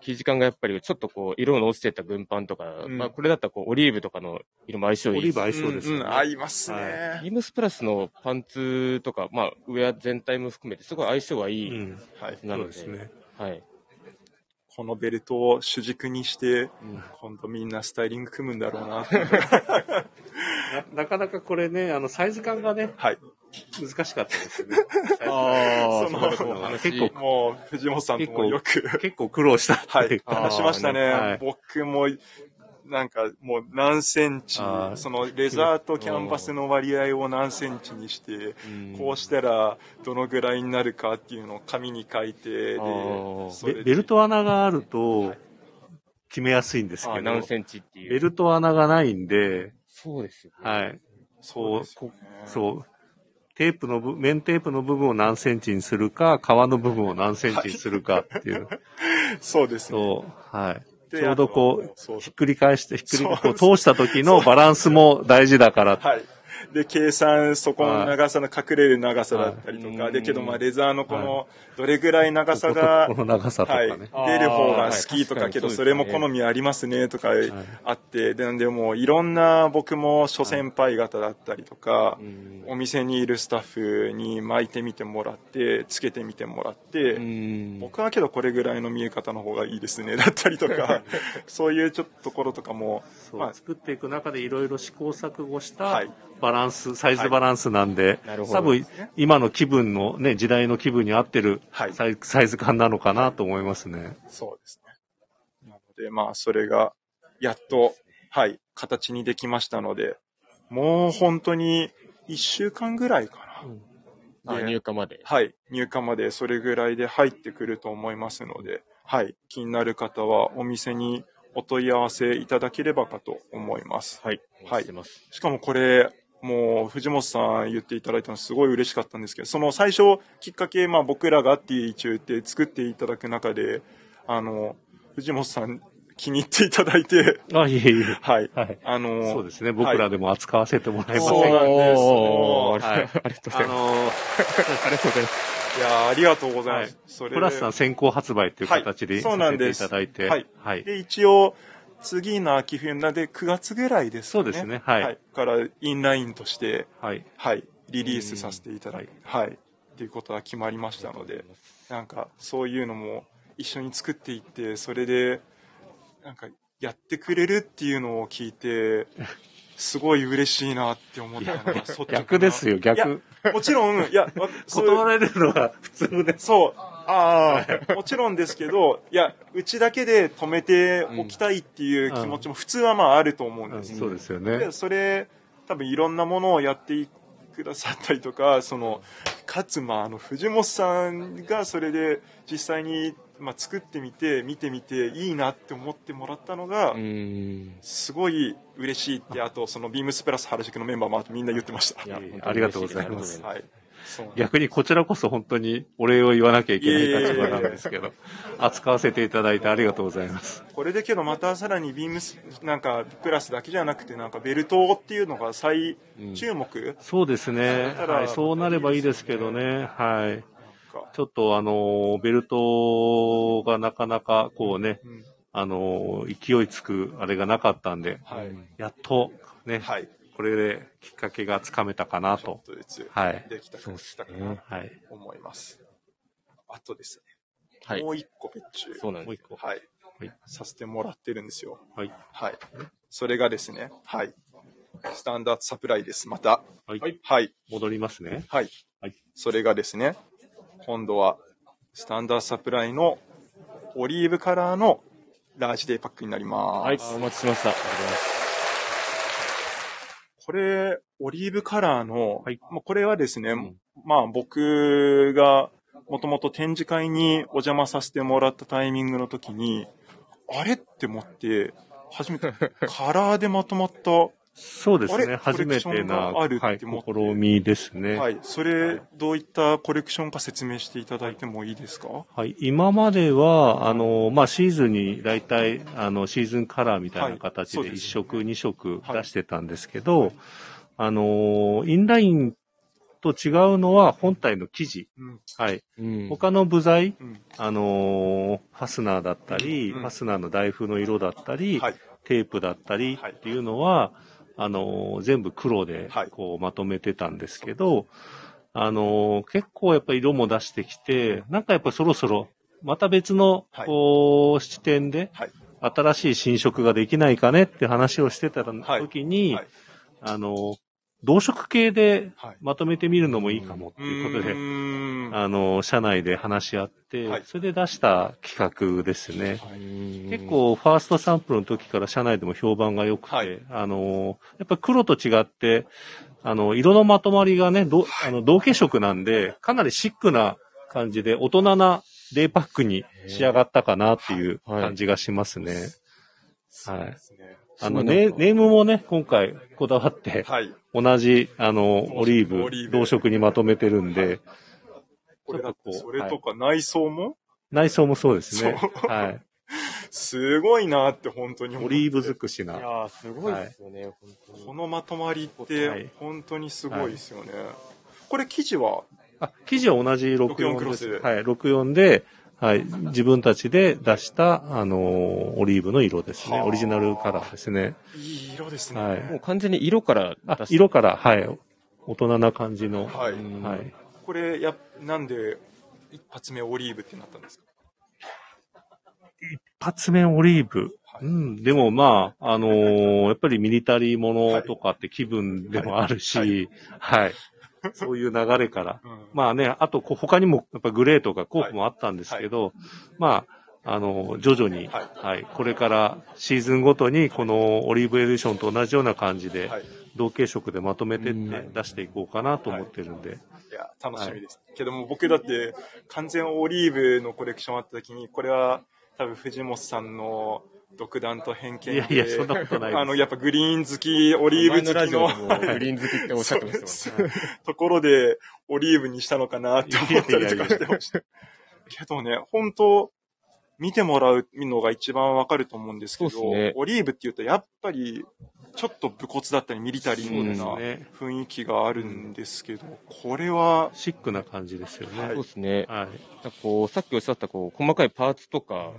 生地感がやっぱりちょっとこう、色の落ちてった軍パンとか、うんまあこれだったらこう、オリーブとかの色も相性いい。オリーブ相性ですよね。んん合いますね。はビームスプラスのパンツとか、まあ、ウェア全体も含めて、すごい相性がいい。うん。はい。なので、そうですね。はい。このベルトを主軸にして、うん今度みんなスタイリング組むんだろうな。(laughs) ななかなかこれね、あの、サイズ感がね、はい。難しかったですね。(laughs) ああ、そのそうだそうだ結構もう、藤本さんともよく、結構苦労したってい。話しましたね。はい僕も、なんかもう何センチそのレザーとキャンバスの割合を何センチにして、うんこうしたらどのぐらいになるかっていうのを紙に書いて、でベベルト穴があると、決めやすいんですけど、あ何センチっていう。ベルト穴がないんで、そうですよね。はい。そうですよねそう。テープの部、面テープの部分を何センチにするか、皮の部分を何センチにするかっていう。(laughs) そうですね。そう。はい。でちょうどこう、ひっくり返して、ひっくり、こう通した時のバランスも大事だから。はい。で、計算、そこの長さの隠れる長さだったりとか、はい。で、けど、まあ、レザーのこの、どれぐらい長さがこ、の長さとかはい、ね。出る方が好きとか、けど、それも好みありますねとかあって、で、なんでもういろんな僕も諸先輩方だったりとかう、んお店にいるスタッフに巻いてみてもらって、つけてみてもらって、うん。僕はけどこれぐらいの見え方の方がいいですね、(laughs) だったりとか、(laughs) そういうちょっとところとかも、まあ。作っていく中でいろいろ試行錯誤したはいバランス、サイズバランスなんで、なるほど多分今の気分のね、時代の気分に合ってるはいサイ,、サイズ感なのかなと思いますね。そうですね。なので、まあ、それが、やっと、はい、形にできましたので、もう本当に1週間ぐらいかな。あで入荷まで。はい、入荷までそれぐらいで入ってくると思いますので、はい、気になる方はお店にお問い合わせいただければかと思います。はい。はいしてます。しかもこれ、もう藤本さん言っていただいたのすごい嬉しかったんですけど、その最初きっかけ、まあ僕らがっていう一応言って作っていただく中で、あの、藤本さん気に入っていただいて、あ、いえいえ。はい。はい。あのそうですね。僕らでも扱わせてもらいませんそうなんですおーはいありがとうございます。あのー、(laughs) ありがとうございます。いやーありがとうございます。はいそれでプラスさん先行発売という形ではいそうなんですただいて、はいはい。で、一応、次の秋冬なんで9月ぐらいですかね。そうですねはいから、インラインとして、はい。はい、リリースさせていただいて、はい。っていうことは決まりましたので、なんか、そういうのも一緒に作っていって、それで、なんか、やってくれるっていうのを聞いて、すごい嬉しいなって思ったのが、逆ですよ、逆。もちろん、いや、(laughs) 断られるのは普通です。そう。ああ、もちろんですけど、いや、うちだけで止めておきたいっていう気持ちも普通はまああると思うんです。そうですよねで。それ、多分いろんなものをやってくださったりとか、その、かつ、まあ、あの、藤本さんがそれで実際に、まあ、作ってみて、見てみて、いいなって思ってもらったのがう、ん。すごい嬉しいって、あと、その、ビームスプラス原宿のメンバーもみんな言ってました。ありがとうございますはい。逆にこちらこそ本当にお礼を言わなきゃいけない立場なんですけど、扱わせていただいてありがとうございます。これでけどまたさらにビームスなんかプラスだけじゃなくてなんかベルトっていうのが再注目、そうですね。はい、そうなればいいですけどね。はい。か。ちょっとあの、ベルトがなかなかこうね、うん。あの、勢いつくあれがなかったんで、はい、やっとね、はい、これできっかけがつかめたかなとはい。できたかしたかなはい。と思います。あとですね、はいも。う一個別注、そうなんです。もう一個。はい、はいさせてもらってるんですよ。はい。はい。それがですね、はい。スタンダードサプライです。また。はい。はい。戻りますね。はい。はいそれがですね、今度は、スタンダードサプライのオリーブカラーのラージデイパックになります。はい。お待ちしました。ありがとうございます。これ、オリーブカラーの、はい。これはですね、ん。まあ僕がもともと展示会にお邪魔させてもらったタイミングの時に、あれ？って思って、初めて (laughs) カラーでまとまった、そうですね。初めてな、あるはい、って思って試みですね。はい。それ、どういったコレクションか説明していただいてもいいですか？はい、今までは、あの、まあ、シーズンに大体、あの、シーズンカラーみたいな形ですで一色、二色はい出してたんですけど、あの、インラインと違うのは本体の生地。うん。はい。うん。他の部材、うん。あの、ファスナーだったり、うんファスナーの台風の色だったり、はい。テープだったりっていうのは、あの、全部黒ではい、こう、まとめてたんですけど、あの、結構やっぱ色も出してきて、なんかやっぱそろそろ、また別の、はい。こう、視点で、はい。新しい新色ができないかねって話をしてたはい。時に、はい。あの、同色系ではい。まとめてみるのもいいかもっていうことで、うーんあの、社内で話し合って、はいそれで出した企画ですね。うん結、構、ファーストサンプルの時から社内でも評判が良くて、はいあの、やっぱ黒と違って、あの、色のまとまりがね、どあの同系色なんで、かなりシックな感じで、大人なデイパックに仕上がったかなっていうはい感じがしますね。そうですね。あのネ、ネームもね、今回こだわって、はい。同じ、あの、オリーブ、同色にまとめてるんで、これだとこそうれとか内装も、内装もそうですね。そうはい。すごいなって本当に思ってオリーブ尽くしな。いやー、すごいですよね、本当に。このまとまりっはいて本当にすごいですよね。これ生地は、あ、生地は同じ64 64クロスです。はい、64で、はい、自分たちで出した、あのーオリーブの色ですね。はあオリジナルカラーですね。いい色ですね。はいもう完全に色からあ出、色から、はい、大人な感じの。はいうんはい。これ、や、なんで一発目オリーブってなったんですか？一発目オリーブ？はいうん、でもまあ、あのーやっぱりミリタリーものとかって気分でもあるし、はい。(laughs) そういう流れから。うん。まあね、あとこ他にもやっぱグレーとかコープもあったんですけど、まあ、あの、徐々に、はい。はい、これからシーズンごとにこのオリーブエディションと同じような感じで、はい。同系色でまとめてってうん出していこうかなと思ってるんで、い。や、楽しみです。けども僕だって完全オリーブのコレクションあった時に、これは多分藤本さんの独断と偏見で、いやいやそんなことないですあの、やっぱグリーン好き、オリーブ好きの前のラジオでもグリーン好きっておっしゃってましたもんね。(laughs) ところでオリーブにしたのかなって思ったりとかしてました。けどね、本当見てもらうのが一番わかると思うんですけど、ねオリーブっていうとやっぱりちょっと武骨だったりミリタリーなね。雰囲気があるんですけど、これは、シックな感じですよね。はいそうですね。はい。こう、さっきおっしゃったこう、細かいパーツとか、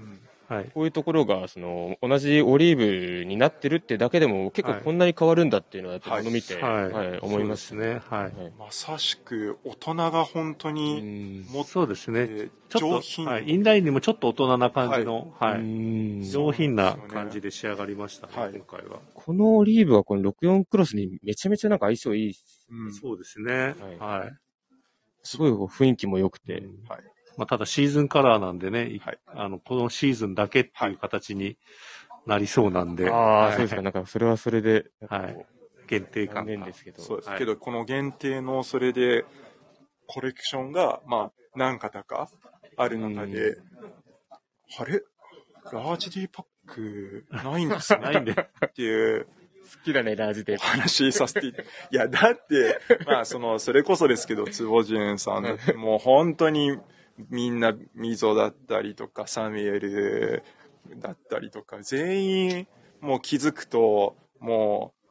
はい。こういうところが、その、同じオリーブになってるってだけでも、結構はいこんなに変わるんだっていうのは、やっぱ見て、はいはい、思いますそうですね。はい。はいまさしく大人が本当うにん持っそうですね。てちょっと、上品、はい。インラインにもちょっと大人な感じの、はい。うん上品な感じで仕上がりましたね、はい今回は。このオリーブはこの64クロスにめちゃめちゃなんか相性いい。うんそうですね。はいはい。すごいこう雰囲気も良くて。うんはいまあ、ただシーズンカラーなんでね、いはい。あの、このシーズンだけっていう形になりそうなんで、ああ、はい。そうですか。なんかそれはそれで、はい。限定感が。念ですけど。そうです、はい。けど、この限定のそれで、コレクションが、まあ、何型かある中で、あれ？ラージ D パックないんですね。ないんで。っていう。好きだね、ラージでお。話しさせていいや、だって、まあ、その、それこそですけど、坪潤さん。だって、もう本当に、みんな、溝だったりとか、サミュエルだったりとか、全員、もう気づくと、もう、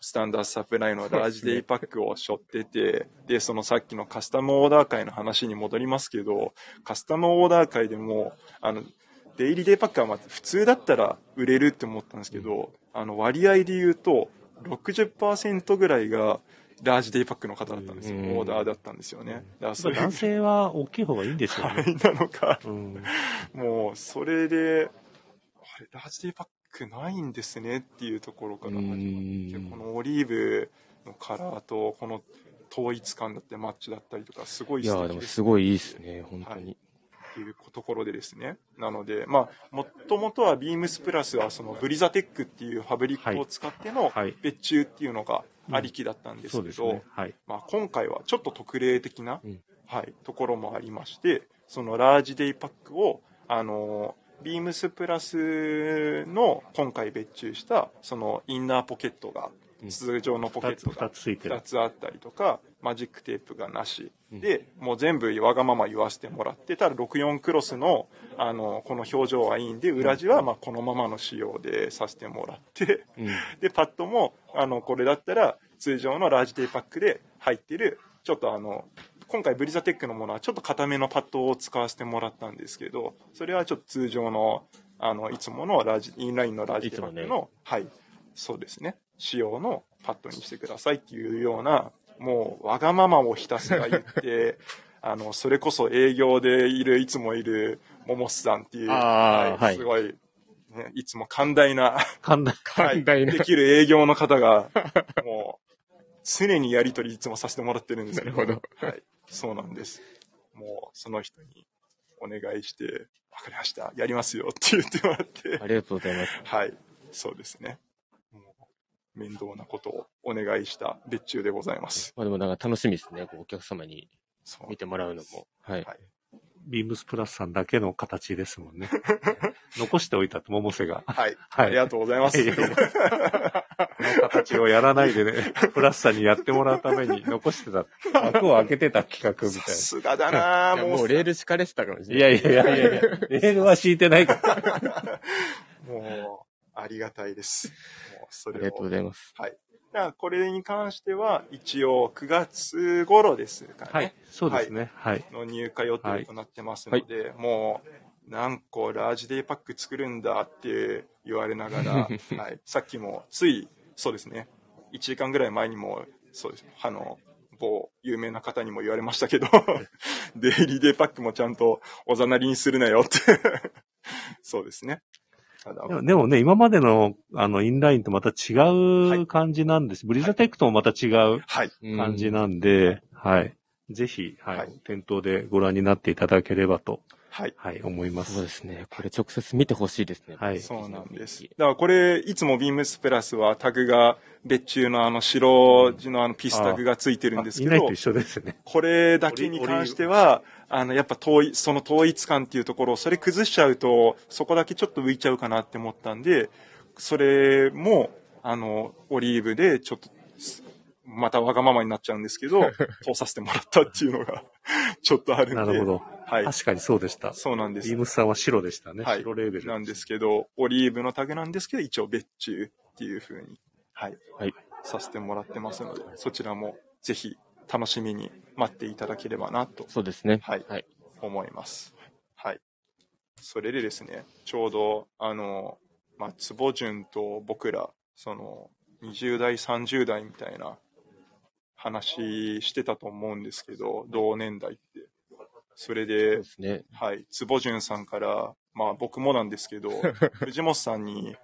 スタンダードサプライのラージデイパックを背負ってて、で、そのさっきのカスタムオーダー会の話に戻りますけど、カスタムオーダー会でも、あの、デイリーデイパックはま普通だったら売れるって思ったんですけど、あの割合で言うと60%ぐらいがラージデイパックの方だったんですよ。うんオーダーだったんですよね。だから男性は大きい方がいいんですよね。はいなのか、うん、もうそれで、あれ、ラージデイパックないんですねっていうところから始まって、うんこのオリーブのカラーとこの統一感だってマッチだったりとか、すごいいや、でも素敵ですすごいいいですね、本当に。っていうところでですね。なので、まあ、もともとはビームスプラスはそのブリザテックっていうファブリックを使ってのはい別注っていうのがありきだったんですけど、そうですね。はい。まあ、今回はちょっと特例的な、うんはい、ところもありまして、そのラージデイパックを、あの、ビームスプラスの今回別注した、そのインナーポケットが、うん通常のポケットが二つついてる2。つあったりとか、マジックテープがなし。うん。で、もう全部わがまま言わせてもらって、ただ64クロスの、あの、この表情はいいんで、裏地はまあこのままの仕様でさせてもらって、うん。で、パッドも、あの、これだったら、通常のラージデイパックで入ってる、ちょっとあの、今回ブリザテックのものはちょっと硬めのパッドを使わせてもらったんですけど、それはちょっと通常の、あの、いつものラージ、インラインのラージデイパックの、はい、そうですね、仕様のパッドにしてくださいっていうような、もう、わがままをひたすら言って、(laughs) あの、それこそ営業でいる、いつもいる、モモスさんっていう、はいすごい、ね、いつも寛大な、簡単。はい、寛大なできる営業の方が、もう、常にやりとりいつもさせてもらってるんですけど。なるほはい。そうなんです。もう、その人にお願いして、わかりました。やりますよって言ってもらって、ありがとうございます。はい。そうですね。面倒なことをお願いした別注でございます。まあでもなんか楽しみですね、こうお客様に見てもらうのも。はい。はいビームスプラスさんだけの形ですもんね。(laughs) 残しておいたって、百瀬が。はい。はいありがとうございます。この形をやらないでね、プラスさんにやってもらうために残してた。枠を開けてた企画みさたいすがだなぁ (laughs) もういやもうレール敷かれてたかもしれない。やいやいやいやいや、レールは敷いてないから。(laughs) もう、ありがたいです。それをありがとうございます。はい。だからこれに関しては、一応9月頃ですかね。はい。そうですね。はい。の入荷予定となってますので、もう、何個ラージデイパック作るんだって言われながら、(laughs) はい。さっきも、つい、そうですね。1時間ぐらい前にも、そうですね。あの、某有名な方にも言われましたけど、(laughs) デイリーデイパックもちゃんとおざなりにするなよって。そうですね。でもでもね、今までの、あの、インラインとまた違う感じなんです。ブリザテックともまた違うはい。感じなんで、はい。ぜひ、はい、はい店頭でご覧になっていただければと、はい。はい、思います。そうですね。これ直接見てほしいですね。はいそうなんです。だからこれ、いつもビームスプラスはタグが別注のあの白地のあのピスタグがついてるんですけどインラインと一、緒ですね。これだけに関しては、あの、やっぱ統一、その統一感っていうところを、それ崩しちゃうと、そこだけちょっと浮いちゃうかなって思ったんで、それも、あの、オリーブでちょっと、またわがままになっちゃうんですけど、(laughs) 通させてもらったっていうのが、ちょっとあるんで。なるほど。はい。確かにそうでした。そうなんですビー。ムスさんは白でしたね。はい白レーベル。なんですけど、オリーブのタグなんですけど、一応別注っていう風に、はい。はいさせてもらってますので、そちらもぜひ楽しみに待っていただければなとそうですね。はいはい。思います。はい。それでですね、ちょうど、あの、まあ、坪潤と僕ら、その、20代、30代みたいな話してたと思うんですけど、同年代って。それそうでで、すね。はい、坪潤さんから、まあ僕もなんですけど、(laughs) 藤本さんに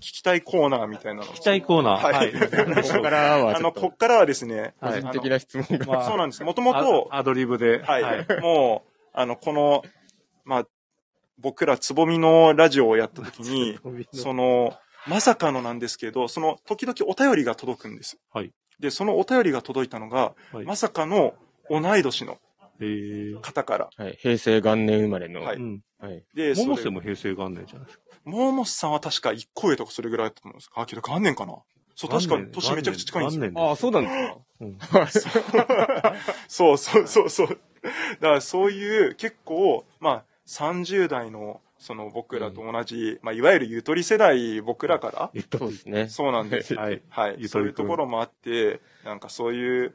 聞きたいコーナーみたいなのを聞きたいコーナー。はいここからはあの、ことっからはですね、個人的な質問が。まあそうなんです。もともと、アアドリブで。はい、もう、あの、この、まあ、僕らつぼみのラジオをやった時に、その、まさかのなんですけど、その、時々お便りが届くんです。はい。で、そのお便りが届いたのが、はいまさかの同い年のえー方から。はい。平成元年生まれの。ははいい。うん。で、それ百瀬も平成元年じゃないですか。モーモスさんは確か1個上とかそれぐらいだったと思うんです。あ、けど元年かなそう、確かに年めちゃくちゃ近いんですよ。元年ああ、そうなんですか。うん (laughs) そうそうそうそう。だからそういう結構、まあ30代のその僕らと同じ、まあいわゆるゆとり世代僕らから、えっとそうですね。そうなんです。はい。はい。ゆとりくんそういうところもあって、なんかそういう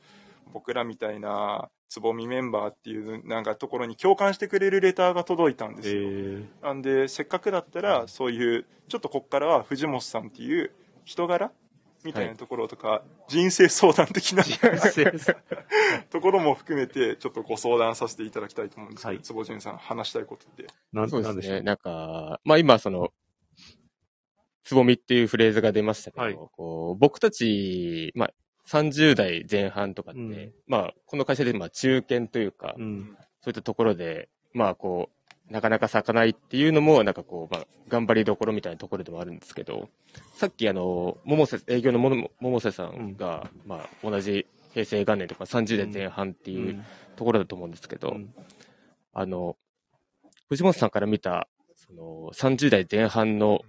僕らみたいなつぼみメンバーっていうなんかところに共感してくれるレターが届いたんでえすよ。ー、なんで、せっかくだったら、そういう、ちょっとこっからは藤本さんっていう人柄みたいなところとか、人生相談的な (laughs) ところも含めて、ちょっとご相談させていただきたいと思うんですけど、はい坪潤さん話したいことって。なんそう。ですね。なんか、まあ今その、つぼみっていうフレーズが出ましたけど、はいこう僕たち、まあ30代前半とかって、うん。まあこの会社でまあ中堅というか、うん。そういったところで、まあこう、なかなか咲かないっていうのも、なんかこう、まあ、頑張りどころみたいなところでもあるんですけど、さっきあの、桃瀬、営業の桃瀬さんが、まあ、同じ平成元年とか30代前半っていうところだと思うんですけど、うん。あの、藤本さんから見た、その、30代前半の、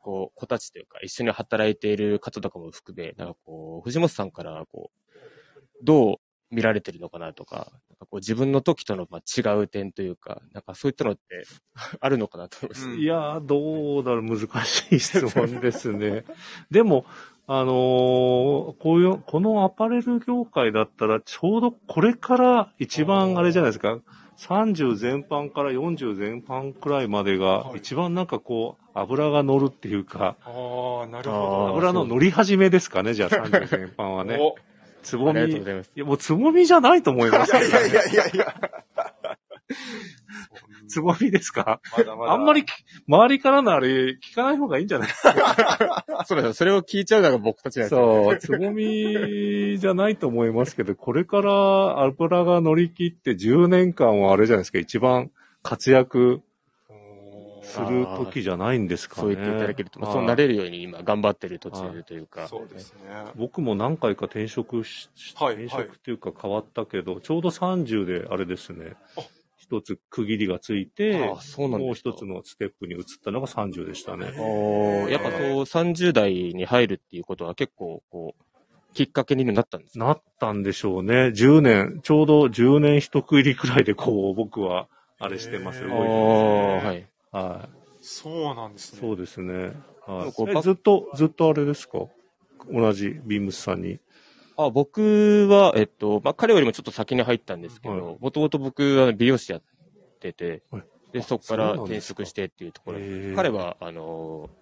こう、子たちというか、一緒に働いている方とかも含め、なんかこう、藤本さんから、こう、どう見られてるのかなとか、なんかこう自分の時とのま違う点というか、なんかそういったのって (laughs) あるのかなと思います。いやー、どうだろう、難しい質問ですね。(laughs) でも、あのーこういう、このアパレル業界だったら、ちょうどこれから一番あれじゃないですか、30全般から40全般くらいまでがは、い一番なんかこう、油が乗るっていうか、ああ、なるあほー油の乗り始めですかね、じゃあ30全般はど。ね。おつぼみ、ありがとういございます。や、もうつぼみじゃないと思いますいやいやいやいやいや。つぼみですか？まだまだ。あんまりき周りからのあれ聞かない方がいいんじゃない？(laughs) そうだよ、それを聞いちゃうのが僕たちなんですよ、そう、つぼみじゃないと思いますけど、これから油が乗り切って10年間はあれじゃないですか、一番活躍する時じゃないんですかね。そう言っていただけると、そうなれるように今頑張ってる途中というか。そうですね。僕も何回か転職し、しはい転職っていうか変わったけど、ちょうど30であれですね。あ、一つ区切りがついて、あそうなんですかもう一つのステップに移ったのが30でしたね。おーやっぱそう、30代に入るっていうことは結構、こう、きっかけになったんですか？なったんでしょうね。10年、ちょうど10年一区切りくらいでこう、僕は、あれしてます。へー動いて。ます。はい。そうなんですね。そうですね。はい、ずっと、ずっとあれですか？同じビームスさんに。あ僕は、えっと、まあ、彼よりもちょっと先に入ったんですけはど、もともと僕は美容師やっててはい、で、そこかそうら転職してっていうところで彼は、あのー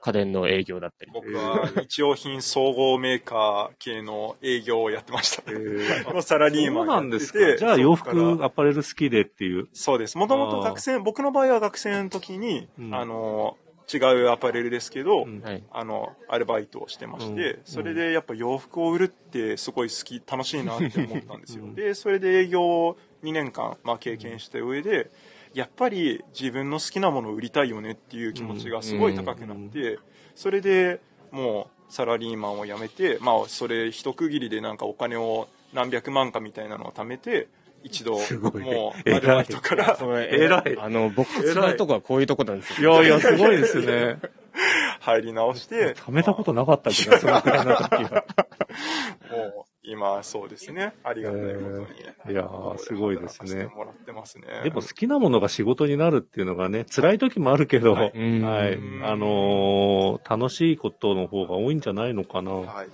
家電の営業だったり。僕は日用品総合メーカー系の営業をやってました。の (laughs) サラリーそうマンやっててなんですか。じゃあ洋服、アパレル好きでっていう。そうです。もともと学生、僕の場合は学生の時に、うんあの、違うアパレルですけど、うん。はい。あの、アルバイトをしてまして、うん。それでやっぱ洋服を売るってすごい好き、楽しいなって思ったんですよ。うん。で、それで営業を2年間、まあ、経験した上で、やっぱり自分の好きなものを売りたいよねっていう気持ちがすごい高くなって、それでもうサラリーマンを辞めて、まあ、それ一区切りでなんかお金を何百万かみたいなのを貯めて、一度、すごいもう、偉いアルバイトからそれ偉いあの、僕と違うとこはこういうとこなんですいよ。やいや、すごいですね。(laughs) 入り直して、貯めたことなかったけど、そのくらいの時は。もう今、そうですね。ありがたいことに。いやー、すごいですね働かせて。もらってますね。でも好きなものが仕事になるっていうのがね、辛い時もあるけど、ははいい。うんあのー楽しいことの方が多いんじゃないのかな。はい。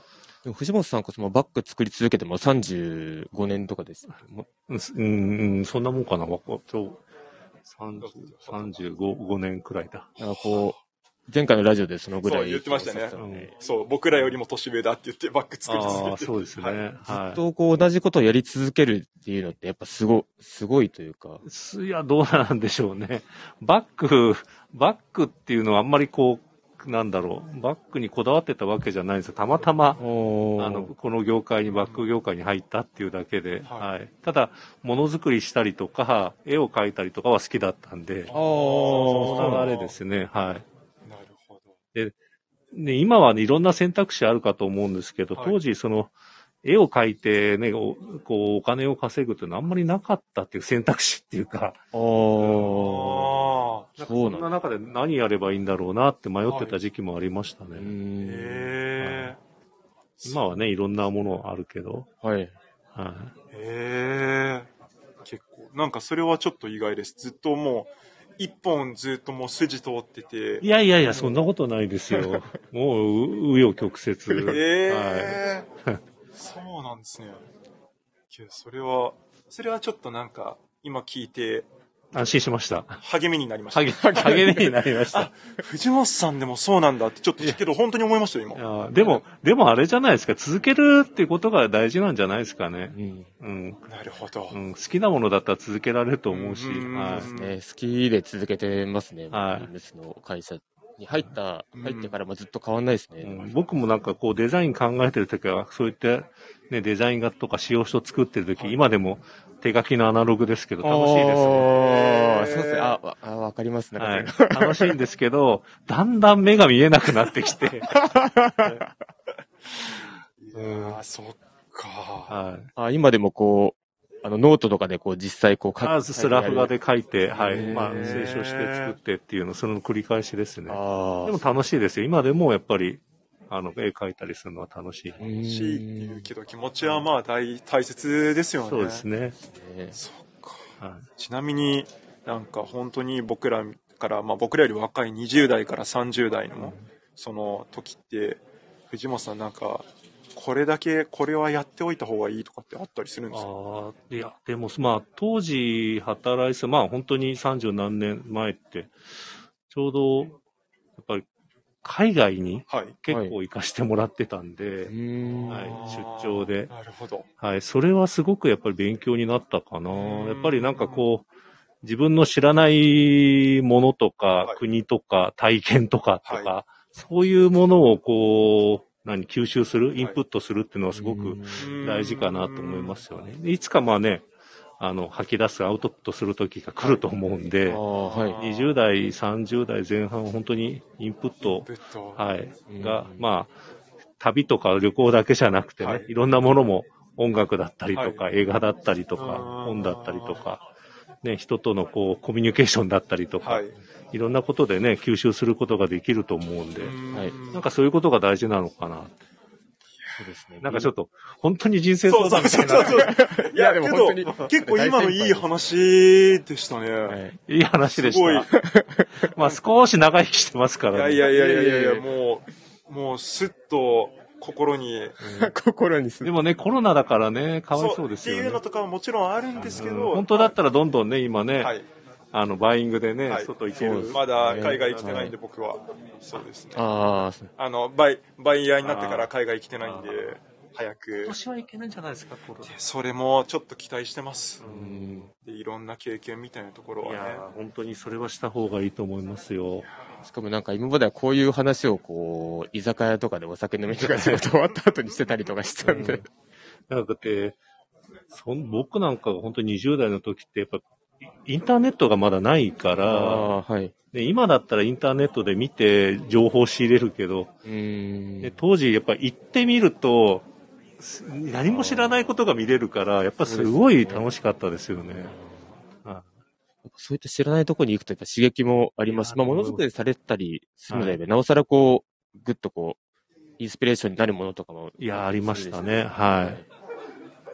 でも藤本さんこそバッグ作り続けてもう35年とかです。もうん、うん、そんなもんかな。わかちょ30 35 5年くらいだ。うなんかこう、前回のラジオでそのぐらい。そう言ってましたねそうでそう、僕らよりも年上だって言ってバッグ作り続けてああ、そうですね。はいずはっとこう同じことをやり続けるっていうのってやっぱすご、すごいというか。いや、どうなんでしょうね。バッグ、バッグっていうのはあんまりこう、なんだろう、バッグにこだわってたわけじゃないんですよ。たまたま、おあの、この業界に、バッグ業界に入ったっていうだけで、ははいい。ただ、ものづくりしたりとか、絵を描いたりとかは好きだったんで、あそあ。の流れですね、はい。なるほど。ね、今はね、いろんな選択肢あるかと思うんですけど、はい当時、その、絵を描いてね、おこう、お金を稼ぐっていうのはあんまりなかったっていう選択肢っていうか、ああ。あなんなんだそんな中で何やればいいんだろうなって迷ってた時期もありましたね。へえ。今はね、いろんなものあるけど、はい。はへえ。結構。なんかそれはちょっと意外です。ずっともう、一本ずっともう筋通っててい。い。やいやいや、そんなことないですよ。(laughs) もう、う紆余曲折。ええ。(laughs) そうなんですね。けどそれは、それはちょっとなんか、今聞いて、安心しました。励みになりました。励励みになりましたあ。藤本さんでもそうなんだって、ちょっと、けど本当に思いましたよ、い今。やでも、でもあれじゃないですか。続けるっていうことが大事なんじゃないですかねう。ん。うん。なるほど。うん、好きなものだったら続けられると思うし、うんはうんね、好きで続けてますね。はいビームスの会社に入った、うん入ってからもずっと変わんないですね。いうん僕もなんかこうデザイン考えてるときは、そういったね、デザイン画とか使用書作ってるとき、今でも手書きのアナログですけど楽しいですね。そうですね。あ、わあわかりますね。はい。(laughs) 楽しいんですけど、だんだん目が見えなくなってきて、いやー、そっか。はい。あ今でもこう、あの、ノートとかでこう、実際こう書まずスラフ画で書いて、はい。まあ、清書して作ってっていうの、その繰り返しですね。でも楽しいですよ。今でもやっぱり、あの、絵描いたりするのは楽しい。うん欲しいっていうけど、気持ちはまあ大大切ですよね。そうですね。ねそっか。はちなみになんか本当に僕らから、まあ僕らより若い20代から30代の、その時って、藤本さんなんか、これだけ、これはやっておいた方がいいとかってあったりするんですか？ああ、いや、でも、まあ、当時働いてた、まあ、本当に三十何年前って、ちょうど、やっぱり、海外にはい。結構行かしてもらってたんで、うん。はいあー出張でなるほど。はい、それはすごくやっぱり勉強になったかな。うんやっぱりなんかこう、自分の知らないものとか、はい国とか、体験とかとか、はそういうものをこう、何、吸収する、インプットするっていうのはすごく大事かなと思いますよね。でいつかまあね、あの、吐き出す、アウトプットする時が来ると思うんあで、あ、はい。20代、30代前半、本当にインプット。はい、うんが、まあ、旅とか旅行だけじゃなくてね、はいい、ろんなものも音楽だったりとか、は映画だったりとか、うん本だったりとか、ね、人とのこう、コミュニケーションだったりとか、はいい。ろんなことでね、吸収することができると思うんで、はいなんかそういうことが大事なのかな。そうですね。なんかちょっと、本当に人生そう相そう談みたいな。そうそう。いや、いやでもけ本当にど、結構今のいい話でしたね。はい。いい話でしすごい。まあ少し長生きしてますからね。やいやいやいやいやいや、もう、もうスッと心に。心にすでもね、コロナだからね、かわいそうですよねっていうの。とかはもちろんあるんですけうんど。本当だったらどんどんね、今ね、はい。あの、バイイングでね、はい。外行ける。まだ海外行きてないんで、僕は。そうですね。ああ、あの、バイ、バイヤーになってから海外来てないんで、早く。今。年はいけないんじゃないですか。それもちょっと期待してます。うん。でいろんな経験みたいなところいやはね。ー本当にそれはした方がいいと思いますよ。しかもなんか今まではこういう話をこう、居酒屋とかでお酒飲みとか仕事終わった後にしてたりとかしてたんで。なん。かだって、そん。僕なん。かが本当に20代の時ってやっぱ、インターネットがまだないから、はい。ね、今だったらインターネットで見て情報を仕入れるけど。で当時やっぱ行ってみると、す何も知らないことが見れるから、やっぱすごい楽しかったですよね。あそういった知らないところに行くとやっぱ刺激もありますし、まあ、ものづくりされたりするので、はなおさらこう、ぐっとこう、インスピレーションになるものとかも。いや、ありましたね。は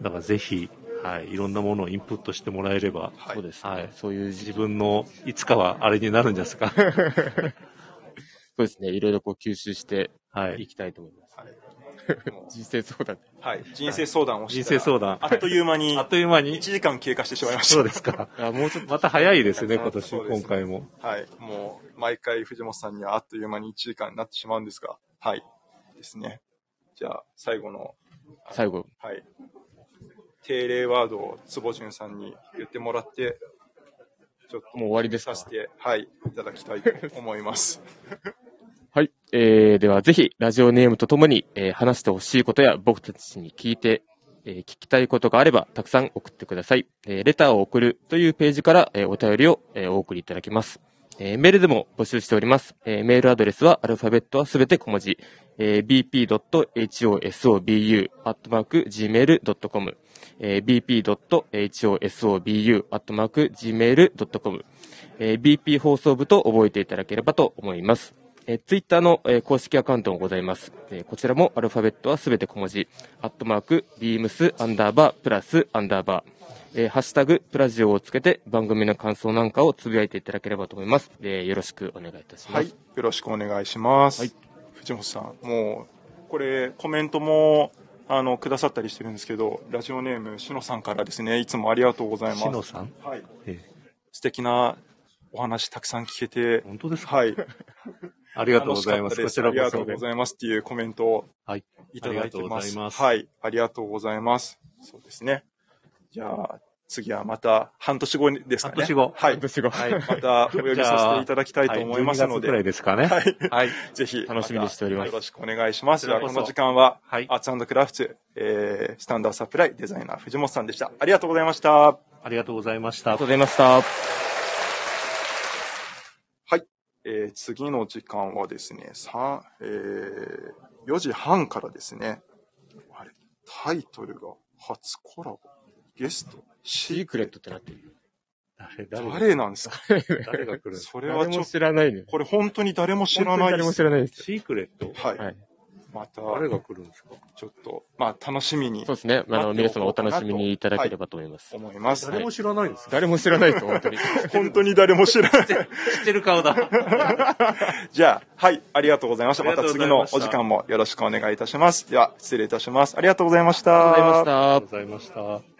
い。だからぜひ、はい、いろんなものをインプットしてもらえれば、はいそうですね。はいそういう自分のいつかはあれになるんじゃないですか？(laughs) そうですね。いろいろこう吸収してはいい。きたいと思います。はい (laughs) 人生相談。はい。人生相談をして人生相談。あっという間にあっという間1に。時間経過してしまいました。そうですか。あ、もうちょっと。また早いですね、今年、ね今回も。はい。もう、毎回藤本さんにはあっという間に1時間になってしまうんですが、はい。ですね。じゃあ、最後の、最後。はい。定例ワードを坪潤さんに言ってもらって、ちょっともう終わりでさせて、はい、いただきたいと思います。(laughs) はい。えー、ではぜひ、ラジオネームとともに、えー話してほしいことや僕たちに聞いて、えー聞きたいことがあれば、たくさん送ってください。えーレターを送るというページから、えーお便りを、えーお送りいただけます。えーメールでも募集しております。えーメールアドレスは、アルファベットはすべて小文字、えー bp.hosobu.gmail.com、えー bp.hosobu.gmail.com、えー BP 放送部と覚えていただければと思います。えー、ツイッターの、えー公式アカウントもございます。えーこちらもアルファベットはすべて小文字、アットマーク、ビームス、アンダーバー、プラス、アンダーバー、えーハッシュタグ、プラジオをつけて番組の感想なんかをつぶやいていただければと思います。えーよろしくお願いいたします。はい。よろしくお願いします。はい藤本さん、もう、これ、コメントも、あの、くださったりしてるんですけど、ラジオネーム、しのさんからですね、いつもありがとうございます。しのさん？はい。え素敵なお話たくさん聞けて、本当ですか？はい。(laughs) ありがとうございます。こちらありがことそうございますっていうコメントをはい。いただいてありがとうごます。ざいますはい。ありがとうございます。そうですね。じゃあ、次はまた半年後ですかね。半年後はい。私が、はい。またお呼びさせていただきたいと思いますのはい12月くらいで、ですかね。はい。はい。ぜひ、楽しみにしておりますよろしくお願いします。こちらこの時間は、はいアーツクラフツ、えー、スタンダードサプライデザイナー藤本さんでした。ありがとうございました。ありがとうございましたありがとう。ございました。はい。えー、次の時間はですね、さえー、4時半からですね、あれ、タイトルが初コラボ、ゲスト、シシークレットってなってる。誰？誰？誰なんですか？誰が来るんですか？それはちょっと、誰も知らないね。これ本当に誰も知らないです。誰も知らないです。シークレット？はい。はい。また、誰が来るんですか？ちょっと、まあ、楽しみにそうですね。あの、皆様お楽しみにいただければと思います。思います。誰も知らないんですか？誰も知らないです、本当に。本当に誰も知らない。(laughs) 知ってる顔だ。(laughs) じゃあ、はい、ありがとうございました。また次のお時間もよろしくお願いいたします。では、失礼いたします。ありがとうございました。ありがとうございましたありがとうございました。